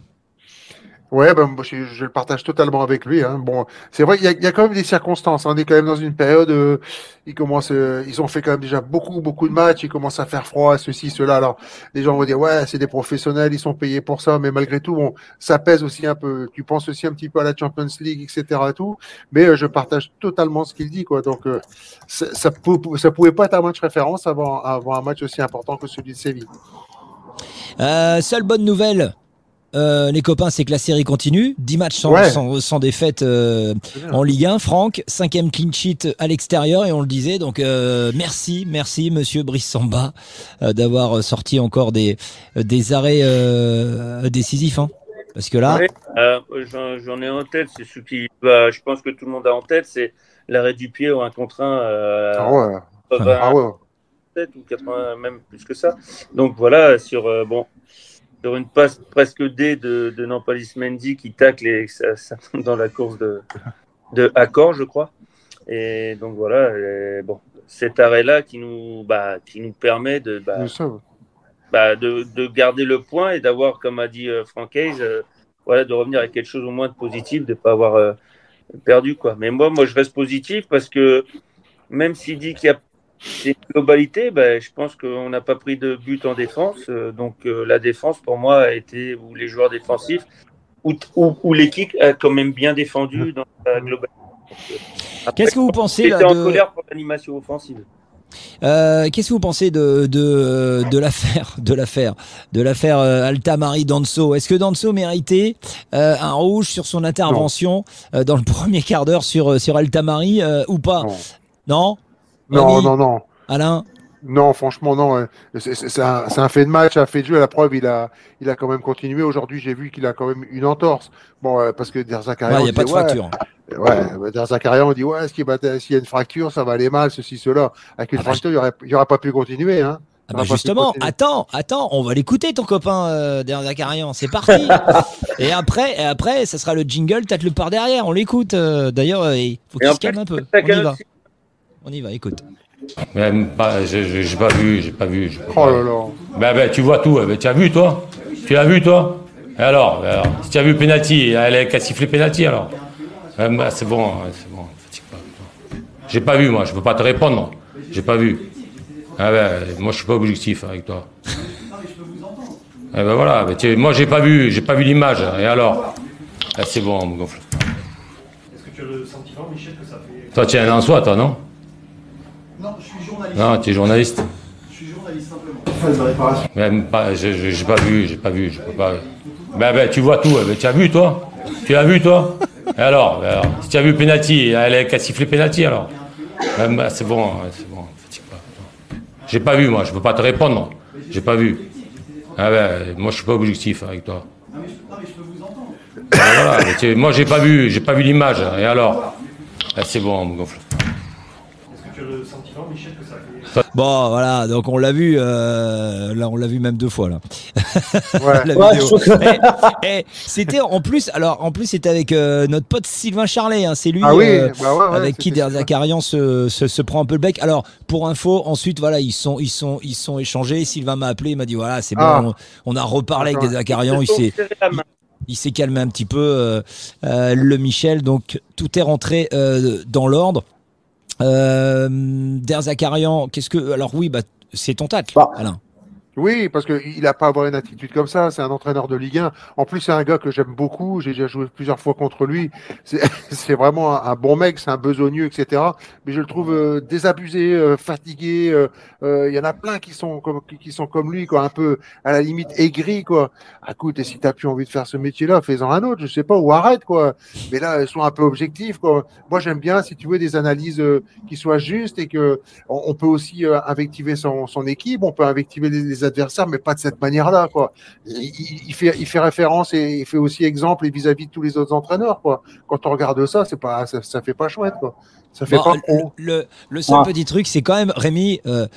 Ouais, ben, je, je le partage totalement avec lui. Hein. Bon, c'est vrai qu'il y, a- il y a quand même des circonstances. hein. On est quand même dans une période. euh, ils commencent, euh, ils ont fait quand même déjà beaucoup, beaucoup de matchs. Il commence à faire froid, ceci, cela. Alors, les gens vont dire ouais, c'est des professionnels, ils sont payés pour ça. Mais malgré tout, bon, ça pèse aussi un peu. Tu penses aussi un petit peu à la Champions League, etc. et tout. Mais euh, je partage totalement ce qu'il dit, quoi. Donc, euh, ça, ça, ça pouvait pas être un match référence avant, avant un match aussi important que celui de Séville. Euh, seule bonne nouvelle, euh, les copains, c'est que la série continue. 10 matchs sans, Ouais. sans, sans défaite euh, en Ligue 1. Franck, cinquième clean sheet à l'extérieur et on le disait. Donc euh, merci, merci Monsieur Brice Samba euh, d'avoir sorti encore des, des arrêts euh, décisifs. hein. Parce que là, Ouais, euh, j'en, ai en tête, c'est ce qui, bah, je pense que tout le monde a en tête, c'est l'arrêt du pied ou un contre un. euh, Ah ouais. 80, Ah ouais. peut-être, ou 80, même plus que ça. Donc voilà, sur, euh, bon, sur une passe presque D de, de Nampalis Mendy qui tacle et ça, ça tombe dans la course de, de Accor, je crois. Et donc voilà, et bon, cet arrêt-là qui nous, bah, qui nous permet de, bah, bah, de, de garder le point et d'avoir, comme a dit euh, Frank Hayes, euh, voilà, de revenir avec quelque chose au moins de positif, de ne pas avoir euh, perdu. Quoi. Mais moi, moi, je reste positif parce que même s'il dit qu'il y a une globalité, bah, je pense qu'on n'a pas pris de but en défense. euh, donc euh, la défense, pour moi, a été, ou les joueurs défensifs, ou, ou, ou l'équipe a quand même bien défendu dans la globalité. Euh, Qu'est-ce que vous pensez, J'étais là, en de- colère pour l'animation offensive. Euh, Qu'est-ce que vous pensez de, de, de l'affaire de l'affaire de l'affaire Altamari Danso? Est-ce que Danso méritait euh, un rouge sur son intervention euh, dans le premier quart d'heure sur sur Altamari ou pas? Non. Non, Rémi non, non. Alain Non, franchement, non. euh, C'est un, fait de match, un fait de jeu. À la preuve, il a, il a quand même continué. Aujourd'hui, j'ai vu qu'il a quand même une entorse. Bon, euh, parce que Der Zakarian. Ouais, y a on pas de ouais, fracture. Ouais, bah, Der Zakarian, on dit, ouais, s'il y a a une fracture, ça va aller mal, ceci, cela. Avec une Ah bah, fracture, il n'y aurait, il pas pu continuer. Hein. Ah Il bah justement, attends, attends, on va l'écouter ton copain euh, derrière Zakarian, c'est parti. *laughs* et après, et après, ça sera le jingle, tâte le par derrière, on l'écoute. euh, D'ailleurs, euh, il faut qu'il se calme un peu. On y va, aussi. On y va, écoute. Pas, j'ai pas vu, j'ai pas vu. peux Oh pas. là là. Ben, ben, tu vois tout. Ben, tu as vu, toi? Tu l'as vu, toi? Et alors, ben alors Si tu as vu penalty, elle a qu'à siffler penalty, alors? Ben, c'est bon, ouais, c'est bon. fatigue pas. J'ai pas vu, moi. Je peux pas te répondre. J'ai pas vu. Ah ben, moi, je suis pas objectif avec toi. Eh ben voilà. ben, tu- moi, j'ai pas vu, j'ai pas vu l'image. Et alors? Ah, C'est bon, on me gonfle. Est-ce que tu as le sentiment, Michel, que ça fait. Toi, tu es un en soi, toi, non? Non, je suis journaliste. Non, tu es journaliste. Je suis journaliste simplement. Phase de réparation. Même pas, je- je- j'ai pas vu, j'ai pas vu, je peux pas. Ben, ben, tu vois tout, ben, tu as vu, toi? Tu l'as vu, toi? Et alors, ben alors, Si tu as vu penalty, elle a qu'à siffler penalty, alors? Ben, ben, c'est bon, ouais, c'est bon, fatigue pas. J'ai pas vu, moi, je peux pas te répondre. J'ai pas vu. Ah ben, moi, je suis pas objectif avec toi. Ben, voilà, ben, tu- moi, j'ai pas vu, j'ai pas vu l'image. Et alors? Ben, C'est bon, on me gonfle. Est-ce que tu as le sentiment, Michel, que ça fait. Bon, voilà, donc on l'a vu, euh, là, on l'a vu même deux fois, là. Ouais, *laughs* Eh, eh, c'était en plus, alors en plus c'était avec euh, notre pote Sylvain Charlet, hein, c'est lui Ah oui, euh, bah ouais, ouais, avec qui c'était Der Zakarian se, se, se prend un peu le bec. Alors pour info, ensuite voilà, ils sont ils sont ils sont échangés. Sylvain m'a appelé, il m'a dit voilà c'est bon, Ah. on, on a reparlé avec D'accord. Der Zakarian, il s'est il s'est calmé un petit peu euh, euh, le Michel, donc tout est rentré euh, dans l'ordre. Euh, Der Zakarian, qu'est-ce que alors oui bah c'est ton tacle, Bah. Alain. Oui, parce qu'il n'a pas à avoir une attitude comme ça. C'est un entraîneur de Ligue 1. En plus, c'est un gars que j'aime beaucoup. J'ai déjà joué plusieurs fois contre lui. C'est *laughs* vraiment un, bon mec. C'est un besogneux, etc. Mais je le trouve euh, désabusé, euh, fatigué. euh, euh, Il y en a plein qui sont comme qui, sont comme lui, quoi, un peu à la limite aigri, quoi. Ah, écoute, et si t'as plus envie de faire ce métier-là, fais-en un autre. Je sais pas, ou arrête, quoi. Mais là, sois un peu objectif, quoi. Moi, j'aime bien, si tu veux, des analyses euh, qui soient justes et que on, peut aussi euh, invectiver son, son équipe, on peut invectiver les, les adversaires, mais pas de cette manière-là, quoi. Il, fait, il fait référence et il fait aussi exemple et vis-à-vis de tous les autres entraîneurs, quoi. Quand on regarde ça, c'est pas, ça, ça fait pas chouette, quoi. Ça fait Bon, pas le, le- le seul Ouais. petit truc, c'est quand même, Rémi, euh,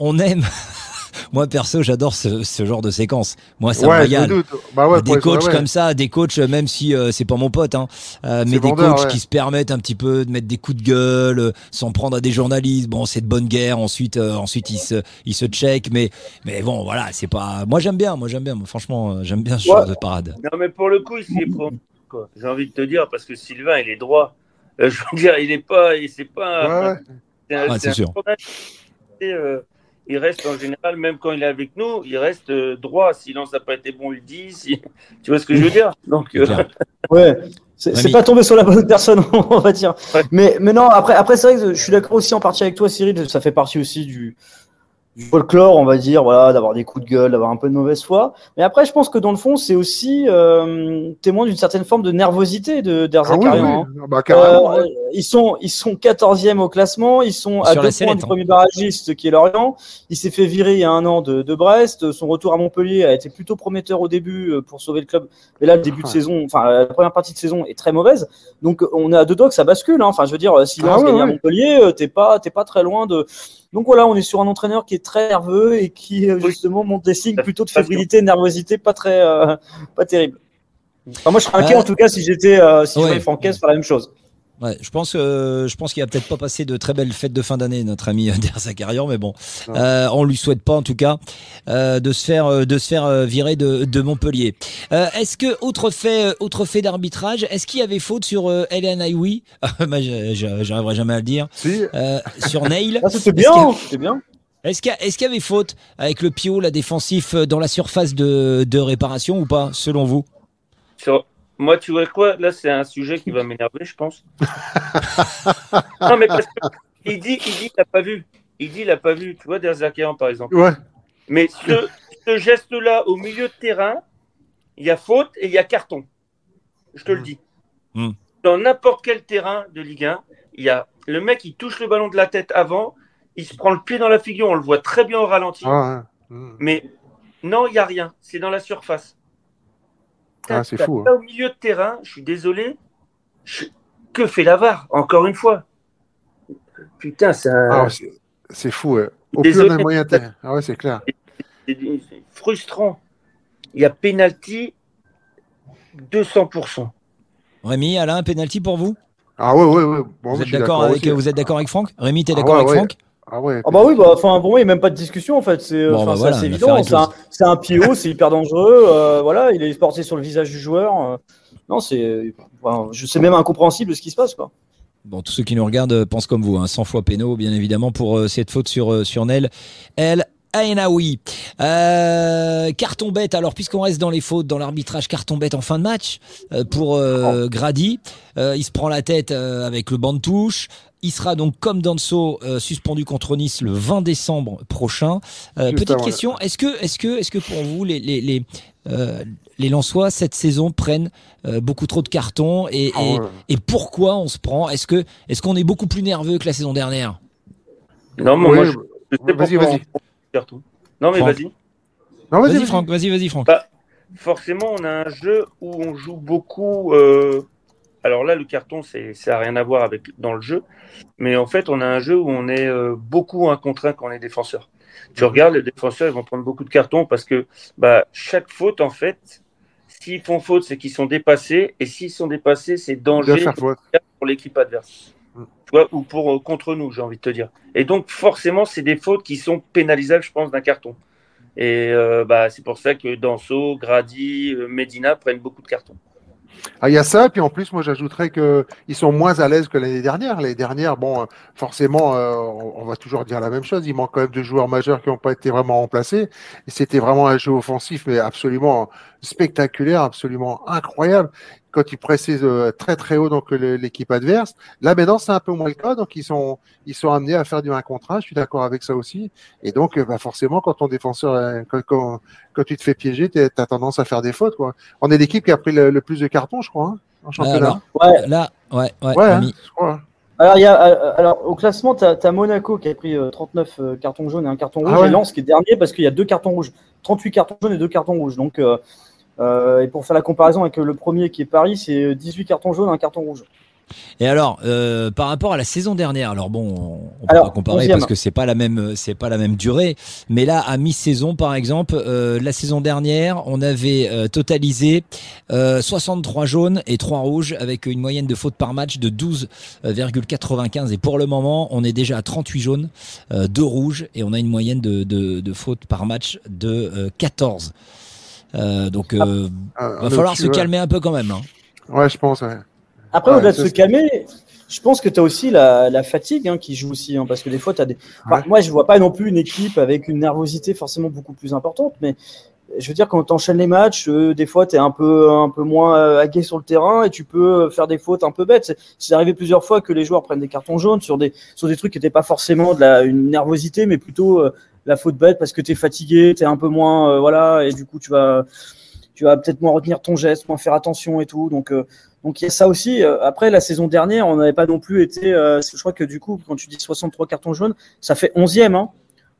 on aime. *laughs* Moi, perso, j'adore ce, ce genre de séquence. Moi, ça me Ouais, me doute. Bah ouais, des coachs ouais. comme ça, des coachs, même si euh, c'est pas mon pote, hein, euh, mais C'est des vendeur, coachs ouais. qui se permettent un petit peu de mettre des coups de gueule, euh, sans prendre à des journalistes. Bon, c'est de bonne guerre. Ensuite, euh, ensuite ils se, ils se check. Mais, mais bon, voilà, c'est pas. Moi, j'aime bien. Moi, j'aime bien. Franchement, euh, j'aime bien ce Ouais. genre de parade. Non, mais pour le coup, il s'y est pris, *laughs* quoi. J'ai envie de te dire, parce que Sylvain, il est droit. Euh, je veux dire, il est pas. il- C'est pas. c'est c'est c'est un il reste en général, même quand il est avec nous, il reste euh, droit. Sinon, ça n'a pas été bon, il le dit. Si... *laughs* Tu vois ce que je veux dire? Donc, euh. *laughs* Ouais, c'est pas tombé sur la bonne personne, *laughs* on va dire. Mais, mais non, après, après c'est vrai que je suis d'accord aussi en partie avec toi, Cyril. Ça fait partie aussi du, du folklore, on va dire, voilà, d'avoir des coups de gueule, d'avoir un peu de mauvaise foi. Mais après, je pense que dans le fond, c'est aussi euh, témoin d'une certaine forme de nervosité de Ah oui, d'Erzakarian. oui. Ah Bah, carrément, Euh, ouais. ils sont ils sont 14e au classement, ils sont à deux la points du hein. premier barragiste qui est Lorient. Il s'est fait virer il y a un an de, de Brest. Son retour à Montpellier a été plutôt prometteur au début euh, pour sauver le club. Mais là, le début de Ah. saison, enfin la première partie de saison est très mauvaise. Donc on est à deux doigts que ça bascule. hein. Enfin, je veux dire, si Ah Lens ouais, gagne à. Montpellier, euh, t'es pas t'es pas très loin de. Donc voilà, on est sur un entraîneur qui est très nerveux et qui euh, justement montre des signes plutôt de fébrilité, de nervosité, pas très euh, pas terrible. Enfin, moi, je serais inquiet Euh, en tout cas si j'étais euh, si je ouais. voyais Francaise faire la même chose. Ouais, je pense, euh, je pense qu'il va peut-être pas passer de très belles fêtes de fin d'année, notre ami *laughs* Der Zakarian, mais bon, euh, on lui souhaite pas en tout cas euh, de se faire, euh, de se faire euh, virer de, de Montpellier. Euh, est-ce que autre fait, euh, autre fait d'arbitrage, est-ce qu'il y avait faute sur euh, Hélène *laughs* je- j'arriverai jamais à le dire. Euh, sur *laughs* Neil. Ah, c'était bien, a- c'était bien. Est-ce qu'il y, a- est-ce qu'il y avait faute avec le Pio, la défensif, euh, dans la surface de, de réparation ou pas, selon vous? Sur- Moi, tu vois quoi? Là, c'est un sujet qui va m'énerver, je pense. *laughs* non, mais parce qu'il dit, il dit qu'il n'a pas vu. Il dit qu'il n'a pas vu. Tu vois, Derzakarian, par exemple. Ouais. Mais ce, ce geste-là, au milieu de terrain, il y a faute et il y a carton. Je te le dis. Hmm. Dans n'importe quel terrain de Ligue 1, il y a le mec, il touche le ballon de la tête avant, il se prend le pied dans la figure, on le voit très bien au ralenti. Ah, ouais. Mais non, il n'y a rien. C'est dans la surface. Ah, c'est fou. ça hein. au milieu de terrain, je suis désolé. Je- Que fait la VAR Encore une fois. Putain, c'est un- Ah, c'est- fou. ouais. Au plus Désolé. a moyen terme. Ah ouais, c'est clair. c'est- frustrant. Il y a penalty 200%. Rémi, Alain, penalty pour vous? Ah ouais, ouais, ouais. Bon, vous, êtes d'accord avec, aussi. vous êtes d'accord avec Franck? Rémi, t'es Ah d'accord ouais, avec ouais. Franck? Ah ouais. Ah bah oui, bah, enfin bon, il n'y a même pas de discussion en fait. C'est Bon, enfin, bah voilà, évident. est C'est un, un PO, c'est hyper dangereux. euh, voilà, il est porté sur le visage du joueur. euh, non, c'est, enfin, je sais même incompréhensible ce qui se passe quoi. Bon, tous ceux qui nous regardent euh, pensent comme vous, hein, 100 fois pénaux, bien évidemment, pour euh, cette faute sur, euh, sur Nel. El Aenaoui. Euh, carton bête, alors puisqu'on reste dans les fautes, dans l'arbitrage, carton bête en fin de match euh, pour euh, Oh. Grady. Euh, il se prend la tête euh, avec le banc de touche. Il sera donc, comme Danso, euh, suspendu contre Nice le 20 décembre prochain. Euh, petite avant, question, est-ce que, est-ce que, est-ce que pour vous, les, les, les, euh, les Lensois, cette saison, prennent euh, beaucoup trop de cartons et, Ah et, ouais. et pourquoi on se prend? Est-ce que est-ce qu'on est beaucoup plus nerveux que la saison dernière? Non, mais Oui, moi, je, je vas-y, vas-y. on. Non, mais Franck. vas-y. Non, vas-y, Vas-y vas-y. Franck, vas-y, vas-y Franck. Bah, forcément, on a un jeu où on joue beaucoup. Alors là, le carton, c'est, ça n'a rien à voir avec dans le jeu. Mais en fait, on a un jeu où on est euh, beaucoup un contre un quand on est défenseur. Tu regardes, les défenseurs, ils vont prendre beaucoup de cartons parce que bah, chaque faute, en fait, s'ils font faute, c'est qu'ils sont dépassés. Et s'ils sont dépassés, c'est De danger faire faute. pour l'équipe adverse. Mm. Tu vois, ou pour euh, contre nous, j'ai envie de te dire. Et donc, forcément, c'est des fautes qui sont pénalisables, je pense, d'un carton. Et euh, bah, c'est pour ça que Danso, Grady, Medina prennent beaucoup de cartons. Ah, il y a ça, puis en plus, moi, j'ajouterais que ils sont moins à l'aise que l'année dernière. L'année dernière, bon, euh, forcément, euh, on on va toujours dire la même chose. Il manque quand même de joueurs majeurs qui n'ont pas été vraiment remplacés. Et c'était vraiment un jeu offensif, mais absolument spectaculaire, absolument incroyable. Quand ils pressaient euh, très très haut donc l'équipe adverse. Là maintenant c'est un peu moins le cas, donc ils sont ils sont amenés à faire du 1 contre 1, je suis d'accord avec ça aussi. Et donc euh, bah, forcément quand ton défenseur euh, quand, quand, quand tu te fais piéger, tu as tendance à faire des fautes quoi. On est l'équipe qui a pris le, le plus de cartons, je crois, hein, en championnat. Alors, là, ouais, ouais, Ouais, hein, je crois. Alors, il y a, alors au classement, tu as, Monaco qui a pris euh, 39 euh, cartons jaunes et un carton rouge, Ah ouais. et Lens qui est dernier parce qu'il y a deux cartons rouges. 38 cartons jaunes et deux cartons rouges. Donc, euh, euh, et pour faire la comparaison avec le premier qui est Paris, c'est 18 cartons jaunes un carton rouge. Et alors, euh, par rapport à la saison dernière, alors bon, on, peut Alors, pas comparer 11e. parce que c'est pas la même, c'est pas la même durée. Mais là, à mi-saison, par exemple, euh, la saison dernière, on avait euh, totalisé euh, 63 jaunes et 3 rouges avec une moyenne de fautes par match de 12,95. Et pour le moment, on est déjà à 38 jaunes, euh, 2 rouges et on a une moyenne de, de, de fautes par match de euh, 14. Euh, donc, euh, Ah, va falloir se ouais. calmer un peu quand même. hein. Ouais, je pense. Ouais. Après, Ouais, au-delà de se calmer, je pense que tu as aussi la, la fatigue hein, qui joue aussi. hein, parce que des fois, tu as des. Enfin, Ouais. Moi, je vois pas non plus une équipe avec une nervosité forcément beaucoup plus importante. Mais je veux dire, quand tu enchaînes les matchs, euh, des fois, tu es un peu, un peu moins euh, agué sur le terrain et tu peux faire des fautes un peu bêtes. C'est- C'est arrivé plusieurs fois que les joueurs prennent des cartons jaunes sur des, sur des trucs qui n'étaient pas forcément de la, une nervosité, mais plutôt euh, la faute bête parce que tu es fatigué, tu es un peu moins. euh, voilà, et du coup, tu vas. Tu vas peut-être moins retenir ton geste, moins faire attention et tout. Donc, euh, donc il y a ça aussi. Euh, Après, la saison dernière, on n'avait pas non plus été. euh, je crois que du coup, quand tu dis 63 cartons jaunes, ça fait 11e. Hein.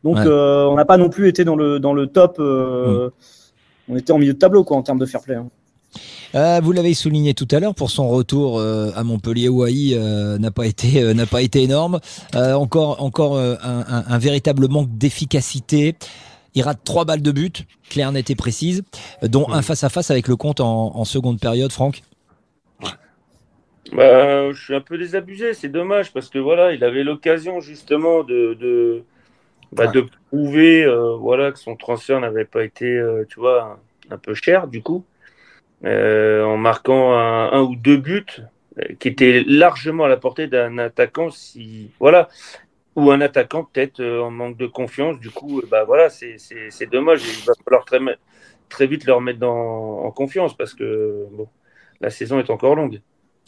Donc Ouais. euh, on n'a pas non plus été dans le, dans le top. euh, On était en milieu de tableau quoi, en termes de fair play. hein. Euh, vous l'avez souligné tout à l'heure, pour son retour euh, à Montpellier, Wai euh, n'a pas été n'a pas été énorme. Encore encore un, un- un véritable manque d'efficacité. Il rate trois balles de but, claire, nette et précise, dont un face à face avec le compte en, en seconde période. Franck. Bah, je suis un peu désabusé, c'est dommage parce que voilà, il avait l'occasion justement de, de, bah, de prouver voilà, que son transfert n'avait pas été, tu vois, un, un peu cher du coup, euh, en marquant un, un ou deux buts euh, qui étaient largement à la portée d'un attaquant si voilà ou un attaquant peut-être euh, en manque de confiance. Du coup, euh, bah voilà, c'est c'est- c'est dommage. Il va falloir très, vite le remettre dans, en confiance parce que bon, la saison est encore longue.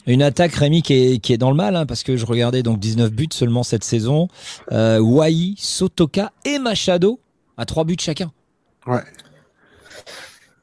Une attaque, Rémi, qui est, qui est dans le mal, hein, parce que je regardais donc 19 buts seulement cette saison. Euh, Wai, Sotoka et Machado à trois buts chacun. Ouais.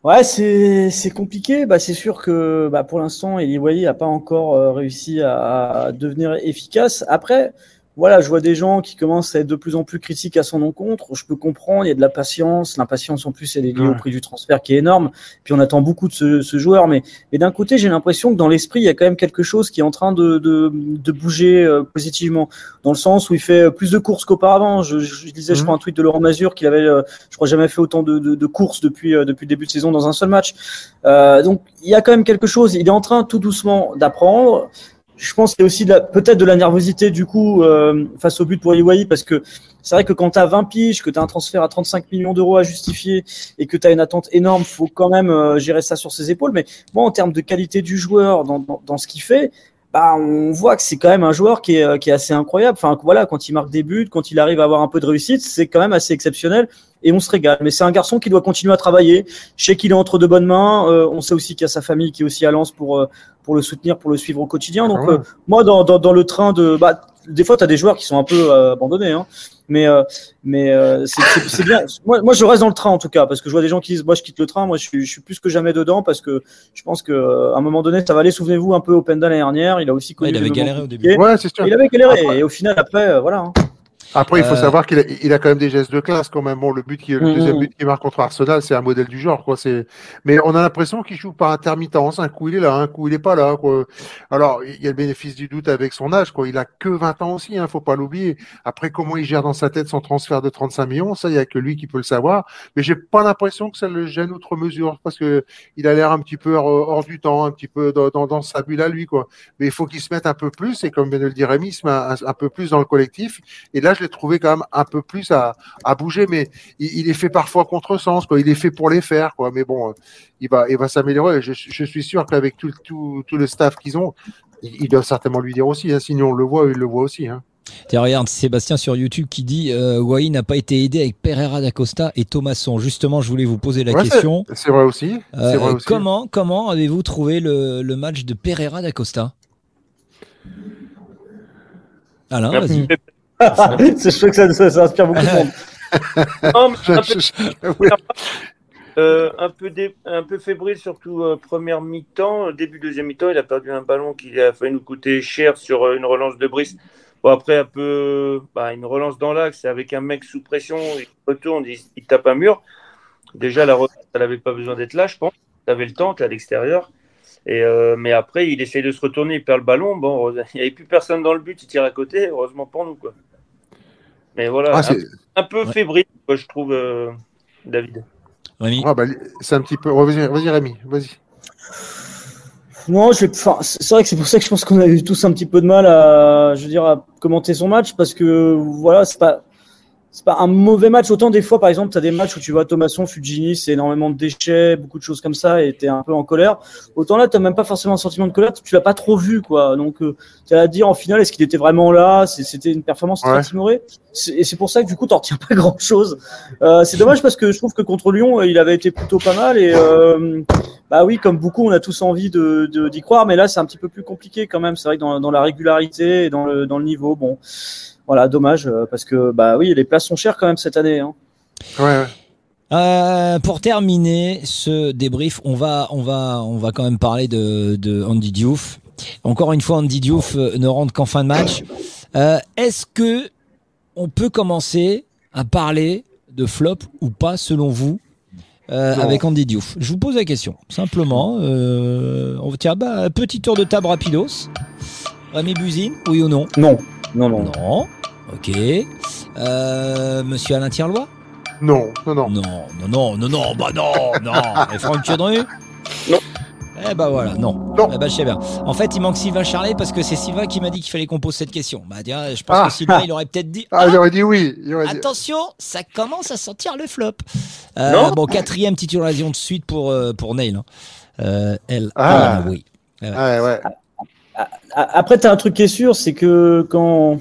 Ouais, c'est c'est compliqué. Bah, c'est sûr que bah, pour l'instant, Eliway n'a pas encore euh, réussi à devenir efficace. Après, voilà, je vois des gens qui commencent à être de plus en plus critiques à son encontre. Je peux comprendre, il y a de la patience. L'impatience, en plus, elle est liée au prix du transfert qui est énorme. Puis on attend beaucoup de ce, ce joueur. Mais, mais d'un côté, j'ai l'impression que dans l'esprit, il y a quand même quelque chose qui est en train de, de, de bouger euh, positivement. Dans le sens où il fait plus de courses qu'auparavant. Je, je, je disais, je Mhm. crois, un tweet de Laurent Mazur qu'il avait, euh, je crois, jamais fait autant de, de, de courses depuis, euh, depuis le début de saison dans un seul match. Euh, donc il y a quand même quelque chose. Il est en train tout doucement d'apprendre. Je pense qu'il y a aussi peut-être de la nervosité du coup euh, face au but pour Iwai parce que c'est vrai que quand tu as 20 piges, que tu as un transfert à 35 millions d'euros à justifier et que tu as une attente énorme, faut quand même euh, gérer ça sur ses épaules. Mais moi, en termes de qualité du joueur dans, dans, dans ce qu'il fait, bah, on voit que c'est quand même un joueur qui est, euh, qui est assez incroyable. Enfin, voilà, quand il marque des buts, quand il arrive à avoir un peu de réussite, c'est quand même assez exceptionnel et on se régale. Mais c'est un garçon qui doit continuer à travailler. Je sais qu'il est entre de bonnes mains. Euh, on sait aussi qu'il y a sa famille qui est aussi à Lens pour, euh, pour le soutenir, pour le suivre au quotidien. Donc, Ah ouais. euh, moi, dans, dans, dans le train de. Bah, des fois, tu as des joueurs qui sont un peu euh, abandonnés. Hein. Mais, euh, mais euh, c'est c'est- c'est bien. Moi, moi, je reste dans le train en tout cas, parce que je vois des gens qui disent Moi, je quitte le train. Moi, je suis, je suis plus que jamais dedans, parce que je pense qu'à un moment donné, ça va aller. Souvenez-vous un peu au Penda l'année dernière. Il a aussi connu Ouais, il avait galéré au début. Ouais, c'est sûr. Il avait galéré. Après- Et au final, après, euh, voilà. hein. Après, il faut Euh, savoir qu'il a, il a quand même des gestes de classe quand même. Bon, le but qui, le Mhm. deuxième but qu'il marque contre Arsenal, c'est un modèle du genre, quoi. C'est, mais on a l'impression qu'il joue par intermittence. Un coup il est là, un coup il est pas là, quoi. Alors, il y a le bénéfice du doute avec son âge, quoi. Il a que 20 ans aussi, hein, faut pas l'oublier. Après, comment il gère dans sa tête son transfert de 35 millions, ça, il y a que lui qui peut le savoir. Mais j'ai pas l'impression que ça le gêne outre mesure, parce que il a l'air un petit peu hors, hors du temps, un petit peu dans, dans, dans sa bulle à lui, quoi. Mais il faut qu'il se mette un peu plus, et comme vient de le dire Rémi, il se met un, un peu plus dans le collectif. Et là, je l'ai trouvé quand même un peu plus à, à bouger, mais il, il est fait parfois contresens, quoi. Il est fait pour les faire, quoi. Mais bon, euh, il va, il va s'améliorer. Je, je suis sûr qu'avec tout, tout, tout le staff qu'ils ont, ils, ils doivent certainement lui dire aussi. Hein. Sinon, on le voit, il le voit aussi. Hein. Tiens, regarde, Sébastien sur YouTube qui dit euh, Wai n'a pas été aidé avec Pereira d'Acosta et Thomasson. Justement, je voulais vous poser la Ouais, question. C'est vrai aussi. Euh, c'est vrai aussi. comment comment avez-vous trouvé le, le match de Pereira d'Acosta Alain, vas-y. *laughs* je trouve que ça, ça, ça inspire beaucoup de monde. *laughs* Non, mais un peu-. *laughs* Euh, un, peu dé- un peu fébrile, surtout euh, première mi-temps. Début deuxième mi-temps, il a perdu un ballon qui a failli nous coûter cher sur euh, une relance de Brice. Bon, après, un peu, bah, une relance dans l'axe avec un mec sous pression, il retourne, il, il tape un mur. Déjà, la relance, elle n'avait pas besoin d'être là, je pense. Tu avais le temps, tu à l'extérieur. Et euh, mais après, il essaye de se retourner, il perd le ballon. Bon, il n'y avait plus personne dans le but, il tire à côté, heureusement pour nous. Quoi. Mais voilà, Ah, un, c'est un peu Ouais. fébrile, quoi, je trouve, euh, David. Rémi ah, bah, c'est un petit peu. Vas-y, vas-y, Rémi, vas-y. Non, je enfin, c'est c'est vrai que c'est pour ça que je pense qu'on a eu tous un petit peu de mal à, je veux dire, à commenter son match parce que voilà, c'est pas, c'est pas un mauvais match. Autant des fois, par exemple, tu as des matchs où tu vois Thomasson, Fujini, c'est énormément de déchets, beaucoup de choses comme ça, et tu es un peu en colère. Autant là, tu même pas forcément un sentiment de colère, tu l'as pas trop vu, quoi. Donc, tu as à dire en finale, est-ce qu'il était vraiment là? C'était une performance Ouais. très timorée. Et c'est pour ça que du coup, t'en retiens pas grand-chose. Euh, c'est dommage parce que je trouve que contre Lyon, il avait été plutôt pas mal. Et euh, bah oui, comme beaucoup, on a tous envie de de- d'y croire, mais là, c'est un petit peu plus compliqué quand même. C'est vrai que dans, dans la régularité et dans le, dans le niveau, bon, voilà, dommage euh, parce que bah oui, les places sont chères quand même cette année. Hein. Ouais, ouais. Euh, pour terminer ce débrief, on va, on va, on va quand même parler de, de Andy Diouf. Encore une fois, Andy Diouf euh, ne rentre qu'en fin de match. Euh, Est-ce que on peut commencer à parler de flop ou pas selon vous euh, avec Andy Diouf? Je vous pose la question, simplement. Euh, on tient bah, petit tour de table rapidos. Rémi Buzine, oui ou non? Non, non, non. Non. Ok. Euh, Monsieur Alain Tierlois Non, non, non. Non, non, non, non, non, bah non, non. *laughs* Et Franck Thiendru Non. Eh bah voilà, non. Eh bah, je sais bien. En fait, il manque Sylvain Charlet parce que c'est Sylvain qui m'a dit qu'il fallait qu'on pose cette question. Bah, tiens, je pense Ah. que Sylvain, il aurait peut-être dit. Ah, il aurait dit oui. dit- Attention, ça commence à sentir le flop. Euh, Non. bon, quatrième titularisation de suite pour, euh, pour Neil. hein. Euh, El Ah. oui. Ouais, ouais. A- Après, tu as un truc qui est sûr, c'est que quand,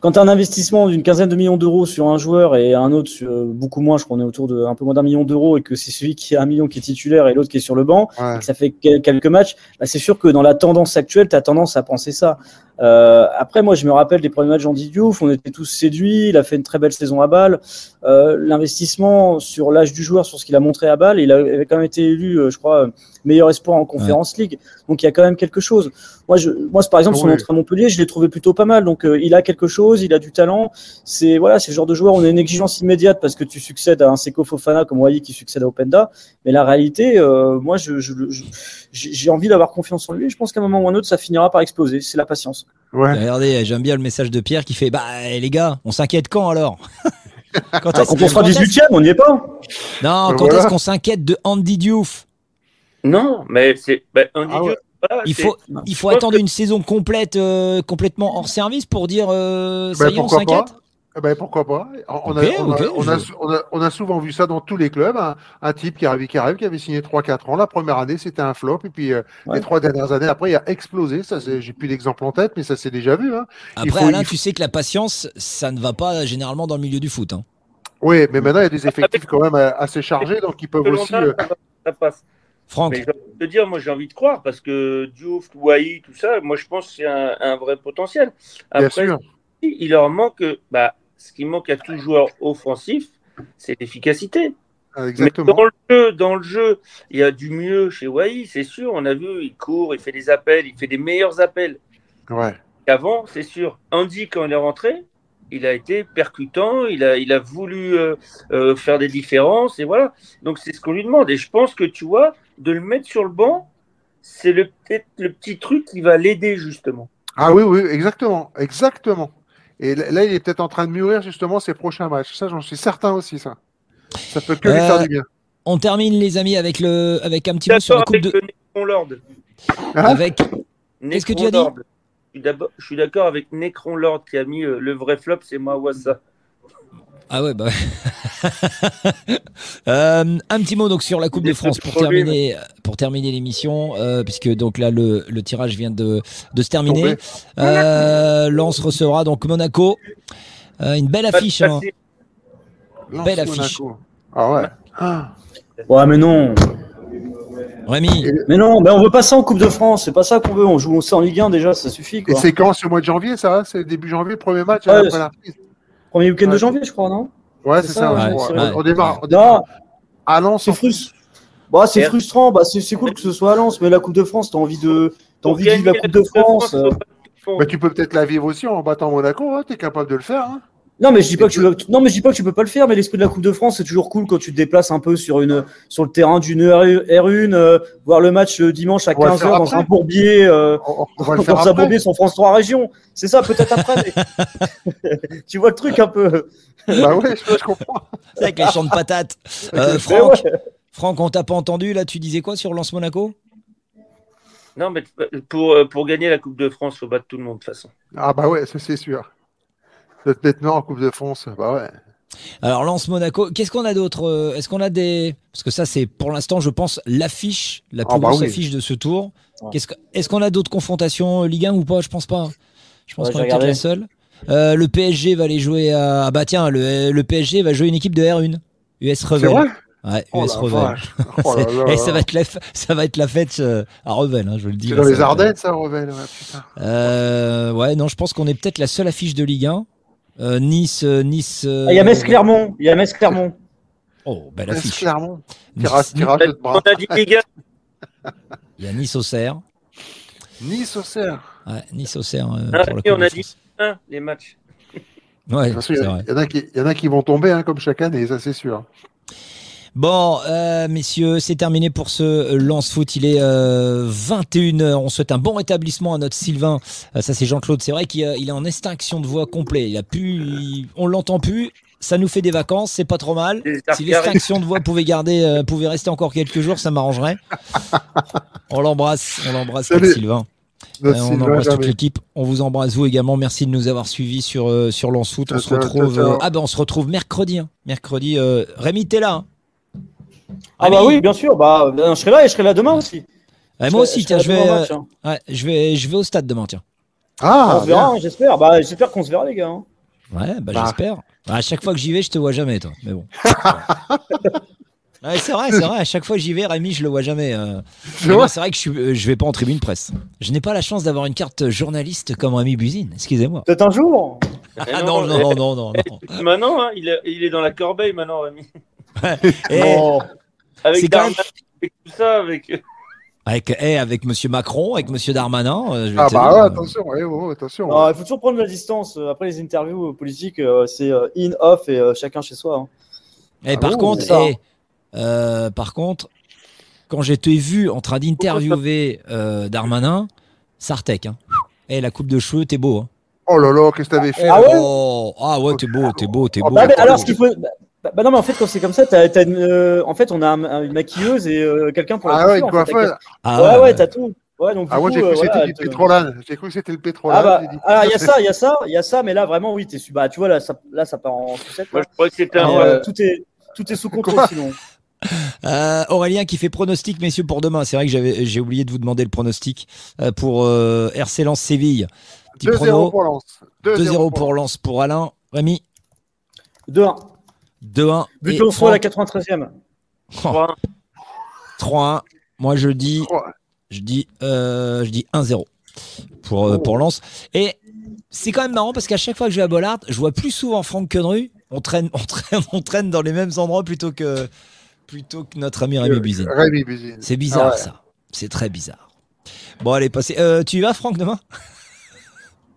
quand tu as un investissement d'une quinzaine de millions d'euros sur un joueur et un autre sur euh, beaucoup moins, je crois qu'on est autour de un peu moins d'un million d'euros, et que c'est celui qui a un million qui est titulaire et l'autre qui est sur le banc, et que ça fait quel- quelques matchs, bah, c'est sûr que dans la tendance actuelle, tu as tendance à penser ça. Euh, après, moi, je me rappelle des premiers matchs d'Andy Diouf, on était tous séduits, il a fait une très belle saison à Bâle. Euh, L'investissement sur l'âge du joueur, sur ce qu'il a montré à Bâle, il avait quand même été élu, euh, je crois, meilleur espoir en Conférence League. Donc il y a quand même quelque chose. Moi, je, moi par exemple, son Oui. entrée à Montpellier, je l'ai trouvé plutôt pas mal. Donc euh, il a quelque chose, il a du talent. C'est voilà, c'est le genre de joueur, on a une exigence immédiate parce que tu succèdes à un Seko Fofana comme Wai qui succède à Openda. Mais la réalité, euh, moi, je, je- je- j'ai j'ai envie d'avoir confiance en lui. Je pense qu'à un moment ou un autre, ça finira par exploser. C'est la patience. Regardez, j'aime bien le message de Pierre qui fait Bah, les gars, on s'inquiète quand alors *laughs* Quand, Ah, quand on sera 18e, on n'y est pas. Non, quand Voilà. est-ce qu'on s'inquiète de Andy Diouf Non, mais c'est. bah, Ah voilà, Il faut, il attendre que- une saison complète, euh, complètement hors service pour dire euh, ça Ben, y est, on pourquoi pas s'inquiète? Ben, pourquoi pas on a, Ok, on, a, ok, on, a, je- on a- on a souvent vu ça dans tous les clubs. Un, un type qui arrive, qui arrive, qui avait signé 3-4 ans. La première année, c'était un flop. Et puis, euh, les trois dernières années, après, il a explosé. Ça, c'est- j'ai plus d'exemple en tête, mais ça s'est déjà vu. Hein. Après, faut- Alain, faut- tu sais que la patience, ça ne va pas généralement dans le milieu du foot. hein. Oui, mais maintenant, il y a des effectifs quand même assez chargés, donc ils peuvent aussi. euh, ça passe. Franck. Mais te dire, moi j'ai envie de croire parce que Diouf, Wai, tout ça, moi je pense que c'est un, un vrai potentiel. Bien Après, sûr. il leur manque, bah, ce qui manque à tout joueur offensif, c'est l'efficacité. Ah, Exactement. Mais dans le jeu, dans le jeu, il y a du mieux chez Wai, c'est sûr. On a vu, il court, il fait des appels, il fait des meilleurs appels Ouais. qu'avant, c'est sûr. Andy, quand il est rentré, il a été percutant, il a, il a voulu euh, euh, faire des différences, et voilà. Donc c'est ce qu'on lui demande. Et je pense que tu vois, de le mettre sur le banc, c'est le, peut-être le petit truc qui va l'aider justement. Ah oui, oui, exactement. Exactement. Et là, il est peut-être en train de mûrir justement ses prochains matchs. Ça, j'en suis certain aussi, ça. Ça peut que lui Euh, faire du bien. On termine, les amis, avec, le, avec un petit mot sur la D'accord Coupe avec de. le Necron Lord. Avec. Qu'est-ce que tu as dit? Je suis d'accord avec Necron Lord qui a mis euh, le vrai flop, c'est Mawassa. Ah ouais, bah. *laughs* Euh, un petit mot donc sur la Coupe de France pour terminer, pour terminer l'émission, euh, puisque donc là le, le tirage vient de, de se terminer. Euh, Lens recevra donc Monaco. Euh, une belle affiche. hein. Belle Monaco. affiche. Ah ouais. Ah. Ouais, mais non. Rémi. Mais non, mais on veut pas ça en Coupe de France. C'est pas ça qu'on veut. On joue ça en Ligue 1 déjà, ça suffit. Et c'est quand ce mois de janvier, ça C'est début janvier, premier match Ouais, après la Premier week-end Ouais, de janvier, je crois, non? Ouais, c'est ça. ouais, on, démarre. on Non, démarre. À Lens, c'est frustrant. Bah, c'est frustrant. Bah, c'est cool que ce soit à Lens, mais la Coupe de France, t'as envie de, t'as envie de vivre la Coupe de France. euh. Bah, tu peux peut-être la vivre aussi en battant Monaco, hein, tu es capable de le faire. Hein. Non, mais je dis pas que tu, non, mais je dis pas que tu peux pas le faire, mais l'esprit de la Coupe de France, c'est toujours cool quand tu te déplaces un peu sur une, sur le terrain d'une R1, euh, voir le match euh, dimanche à On va le 15h faire dans après. un bourbier, euh, on va le *laughs* dans faire un bourbier sur France 3 Région. C'est ça, peut-être après. mais- *laughs* tu vois le truc un peu. Bah ouais, je, je comprends. C'est avec les champs de patates. *laughs* Euh, Franck, ouais. Franck, on t'a pas entendu là Tu disais quoi sur Lens Monaco? Non, mais pour, pour gagner la Coupe de France, il faut battre tout le monde de toute façon. Ah bah ouais, ça c'est sûr. Peut-être maintenant en Coupe de France, bah ouais. Alors Lens Monaco, qu'est-ce qu'on a d'autre euh, Est-ce qu'on a des parce que ça c'est pour l'instant je pense l'affiche, la plus Ah bah grosse oui. affiche de ce tour. Qu'est-ce que- Est-ce qu'on a d'autres confrontations euh, Ligue 1 ou pas? Je pense pas. Je pense Ouais, qu'on est peut-être la seule. Euh, le PSG va aller jouer à ah bah tiens le, le PSG va jouer une équipe de R1 US Revel. vrai? Ouais, Oh US Revel. vache. *laughs* Oh et ça va être la, f- ça va être la fête euh, à Revel, hein, je le dis. C'est dans les Ardennes, ça, Revel. Ouais, putain. Euh, ouais, non, je pense qu'on est peut-être la seule affiche de Ligue 1. Euh, nice, euh, Nice. euh, Ah, Il y a Metz Clermont. Il y a Metz Clermont. Oh, belle Metz affiche. Clermont. Tirage, tirage de bras. On a dit Ligue 1. Il y a Nice au Cerf. Nice au cerf. Ouais, Nice au Cerf. euh, Ah, on a dit. 1 les matchs. Ouais, il c'est y, a- vrai. il y en a qui, il y en a qui vont tomber, hein, comme chaque année, ça c'est sûr. Bon, euh, messieurs, c'est terminé pour ce Lance Foot. Il est euh, 21h. On souhaite un bon rétablissement à notre Sylvain. Euh, ça, c'est Jean-Claude. C'est vrai qu'il euh, est en extinction de voix complet. Il a pu, il- on l'entend plus. ça nous fait des vacances, c'est pas trop mal. Si l'extraction de voix pouvait garder, euh, pouvait rester encore quelques jours, ça m'arrangerait. *laughs* On l'embrasse, on l'embrasse. Sylvain. Euh, on embrasse toute l'équipe. On vous embrasse vous également. Merci de nous avoir suivis sur euh, sur Lance Foot. On se retrouve. euh, ah ben on se retrouve mercredi. hein. Mercredi. euh, Rémi, t'es là. hein Ah bah oui, bien sûr. Bah, ben, je serai là et je serai là demain aussi. Moi serai- aussi. je Tiens, je vais. euh, match, hein. ouais, je vais je vais au stade demain. Tiens. Ah, on se verra, hein, j'espère. Bah, j'espère qu'on se verra, les gars. hein. Ouais, bah, Bah. j'espère. À chaque fois que j'y vais, je te vois jamais, toi. Mais bon. *laughs* Ouais, c'est vrai, c'est vrai. À chaque fois que j'y vais, Rémi, je le vois jamais. euh. C'est vrai moi, c'est vrai que je, suis, euh, je vais pas en tribune presse. Je n'ai pas la chance d'avoir une carte journaliste comme Rémi Buzine. Excusez-moi. Peut-être un jour. Ah non, non, non, non, non. non. *laughs* Maintenant, hein, il, est, il est dans la corbeille maintenant, Rémi. Et Oh. Avec Darmanin, avec tout ça, avec. avec, eh, avec Monsieur Macron, avec Monsieur Darmanin. euh, je Ah bah ouais, euh, attention, ouais, ouais, attention. Alors, il faut toujours prendre la distance. Euh, Après les interviews politiques, euh, c'est euh, in, off et chacun chez soi. hein. eh, Ah par bon, contre, ça. eh, euh, par contre, quand je t'ai vu en train d'interviewer euh, Darmanin, Sartek. Hein. Eh, la coupe de cheveux, t'es beau. Hein. Oh là là, qu'est-ce que t'avais fait Ah ouais oh, ah ouais, t'es beau, t'es beau, t'es Oh, beau. bah, mais t'es alors, beau. ce qu'il faut. Bah, bah non, mais en fait, quand c'est comme ça, t'as, t'as une, euh, en fait, on a un- une maquilleuse et euh, quelqu'un pour la Ah ouais, coiffure, en fait, coiffeur. Ah ouais, ouais, ouais. t'as tout. Ouais, donc, du Ah, moi coup, j'ai cru euh, que c'était voilà, du te- pétrolane. J'ai cru que c'était le pétrolane. Ah bah, j'ai dit. ah, il y a ça, il y a ça, il y a ça, mais là vraiment oui, t'es su- bah tu vois là ça, là ça part en sucette. Moi, là. je croyais que c'était Mais, un. euh, tout est tout est sous contrôle Quoi sinon. Euh, Aurélien qui fait pronostic, messieurs, pour demain. C'est vrai que j'avais, j'ai oublié de vous demander le pronostic euh, pour euh, RC Lens Séville. Petit 2-0 prono. pour Lens. 2-0 pour Lens pour Alain. Rémi, 2-1. 2-1. Vu Et qu'on soit à la Franck, 93e. 3-1. Moi, je dis, je dis, euh, je dis 1-0 pour, euh, pour Lens. Et c'est quand même marrant parce qu'à chaque fois que je vais à Bollard, je vois plus souvent Franck Quenru. On traîne, *laughs* on traîne, on traîne dans les mêmes endroits plutôt que, plutôt que notre ami Rémi Buzine. Rémi Buzine. C'est bizarre Ah ouais. ça. C'est très bizarre. Bon, allez, passez. Euh, tu y vas, Franck, demain?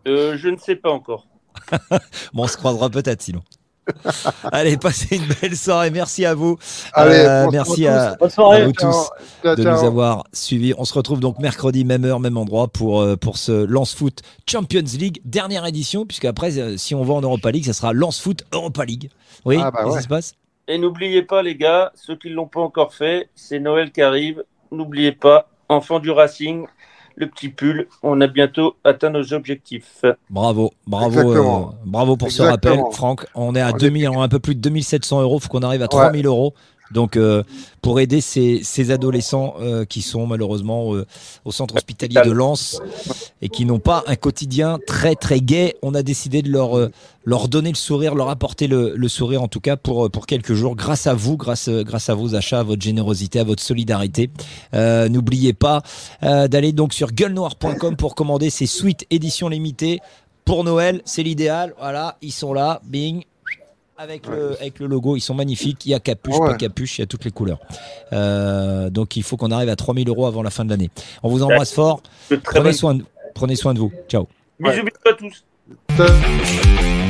Euh, je ne sais pas encore. *laughs* Bon, on se croisera peut-être sinon. *laughs* allez, passez une belle soirée. Merci à vous. Allez, Euh, merci à à, tous. Bonne soirée. à vous Ciao. tous Ciao, de ciao. nous avoir suivis. On se retrouve donc mercredi, même heure, même endroit pour, euh, pour ce Lance Foot Champions League, dernière édition, puisque après, euh, si on va en Europa League, ça sera Lance Foot Europa League. Oui, Ah bah qu'est-ce ouais. qui se passe? Et n'oubliez pas, les gars, ceux qui ne l'ont pas encore fait, c'est Noël qui arrive. N'oubliez pas, enfant du Racing, le petit pull, on a bientôt atteint nos objectifs. Bravo, bravo, euh, bravo pour ce rappel, Franck. On est à On est 2000, un peu plus de 2700 euros. Faut qu'on arrive à Ouais. 3000 euros. Donc, euh, pour aider ces, adolescents euh, qui sont malheureusement euh, au centre hospitalier de Lens et qui n'ont pas un quotidien très très gai, on a décidé de leur donner le sourire, leur apporter le, sourire en tout cas pour quelques jours, grâce à vous, grâce grâce à vos achats, à votre générosité, à votre solidarité. N'oubliez pas d'aller donc sur gueulenoir.com pour commander ces suites édition limitée pour Noël. C'est l'idéal. Voilà, ils sont là, bing. Avec le, avec le logo, ils sont magnifiques. Il y a capuche, Ouais. pas capuche, il y a toutes les couleurs. Euh, donc il faut qu'on arrive à 3000 euros avant la fin de l'année. On vous embrasse fort. Prenez soin, de, prenez soin de vous. Ciao. Bisous, bisous à tous. Ciao.